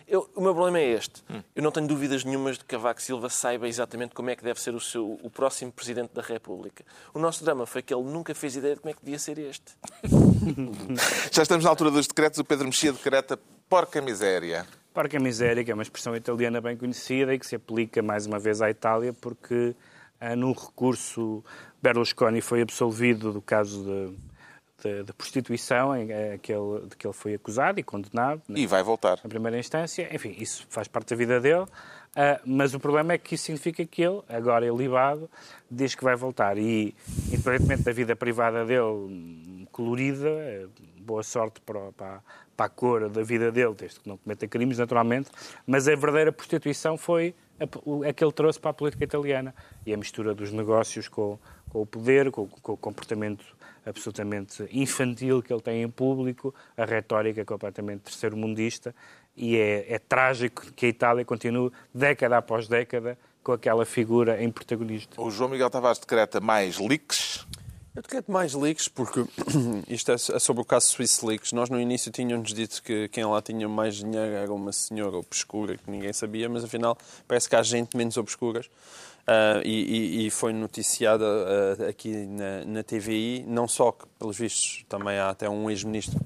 [SPEAKER 3] Eu, o meu problema é este. Hum. Eu não tenho dúvidas nenhumas de que Cavaco Silva saiba exatamente como é que deve ser o, seu, o próximo Presidente da República. O nosso drama foi que ele nunca fez ideia de como é que devia ser este.
[SPEAKER 1] Já estamos na altura dos decretos. O Pedro Mexia decreta porca miséria.
[SPEAKER 4] Porca miséria, que é uma expressão italiana bem conhecida e que se aplica mais uma vez à Itália, porque ah, no recurso Berlusconi foi absolvido do caso de, de, de prostituição em, eh, que ele, de que ele foi acusado e condenado.
[SPEAKER 1] Né, e vai voltar.
[SPEAKER 4] Na primeira instância. Enfim, isso faz parte da vida dele. Uh, mas o problema é que isso significa que ele, agora ilibado, diz que vai voltar. E, independentemente da vida privada dele colorida, boa sorte para, para, para a cor da vida dele, desde que não cometa crimes, naturalmente, mas a verdadeira prostituição foi a, a que ele trouxe para a política italiana e a mistura dos negócios com, com o poder, com, com o comportamento absolutamente infantil que ele tem em público, a retórica completamente terceiro-mundista, e é, é trágico que a Itália continue, década após década, com aquela figura em protagonista.
[SPEAKER 1] O João Miguel Tavares decreta mais leaks.
[SPEAKER 2] Eu decreto mais leaks porque isto é sobre o caso Swiss Leaks. Nós no início tínhamos dito que quem lá tinha mais dinheiro era uma senhora obscura que ninguém sabia, mas afinal parece que há gente menos obscuras. Uh, e, e, foi noticiada uh, aqui na, na, TVI, não só que, pelos vistos, também há até um ex-ministro,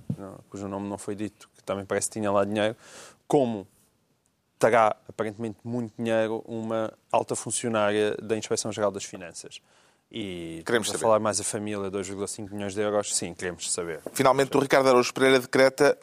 [SPEAKER 2] cujo nome não foi dito, que também parece que tinha lá dinheiro, como terá aparentemente muito dinheiro uma alta funcionária da Inspeção Geral das Finanças. E
[SPEAKER 1] queremos
[SPEAKER 2] saber. falar mais a família, 2,5 milhões de euros, sim, queremos saber.
[SPEAKER 1] Finalmente, o Ricardo Araújo Pereira decreta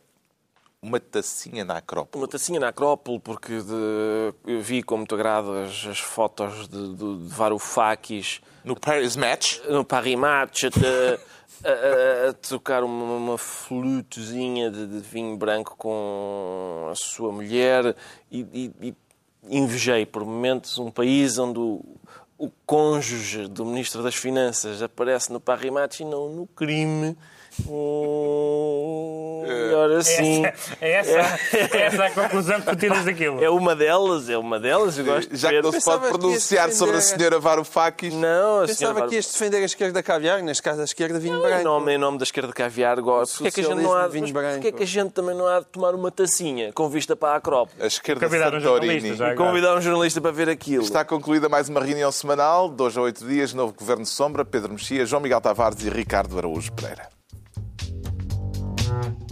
[SPEAKER 1] uma tacinha na Acrópole.
[SPEAKER 3] Uma tacinha na Acrópole, porque de, vi com muito agrado as, as fotos de, de, de Varoufakis.
[SPEAKER 1] No Paris Match?
[SPEAKER 3] No Paris Match, de, a, a, tocar uma, uma flutezinha de, de, vinho branco com a sua mulher e, e, e invejei por momentos um país onde o, o cônjuge do Ministro das Finanças aparece no Paris Match e não no crime Hum, melhor assim.
[SPEAKER 4] É essa, é, essa, é essa a conclusão que tu tiras daquilo.
[SPEAKER 3] É uma delas, é uma delas. Eu gosto
[SPEAKER 1] Já que não se pode pronunciar sobre a senhora Varoufakis.
[SPEAKER 3] Não,
[SPEAKER 2] a Pensava Var... que ias defender a esquerda caviar, neste caso a esquerda vinho
[SPEAKER 3] não,
[SPEAKER 2] branco.
[SPEAKER 3] Em nome, em nome da esquerda caviar, gosto. Porquê é que a gente não há, vinho porquê é que a gente também não há de tomar uma tacinha com vista para a Acrópole?
[SPEAKER 1] A esquerda
[SPEAKER 4] convidar
[SPEAKER 1] Santorini.
[SPEAKER 3] Um convidar um jornalista para ver aquilo.
[SPEAKER 1] Está concluída mais uma reunião semanal, dois a oito dias, novo Governo Sombra, Pedro Mexia, João Miguel Tavares e Ricardo Araújo Pereira. Mm-hmm.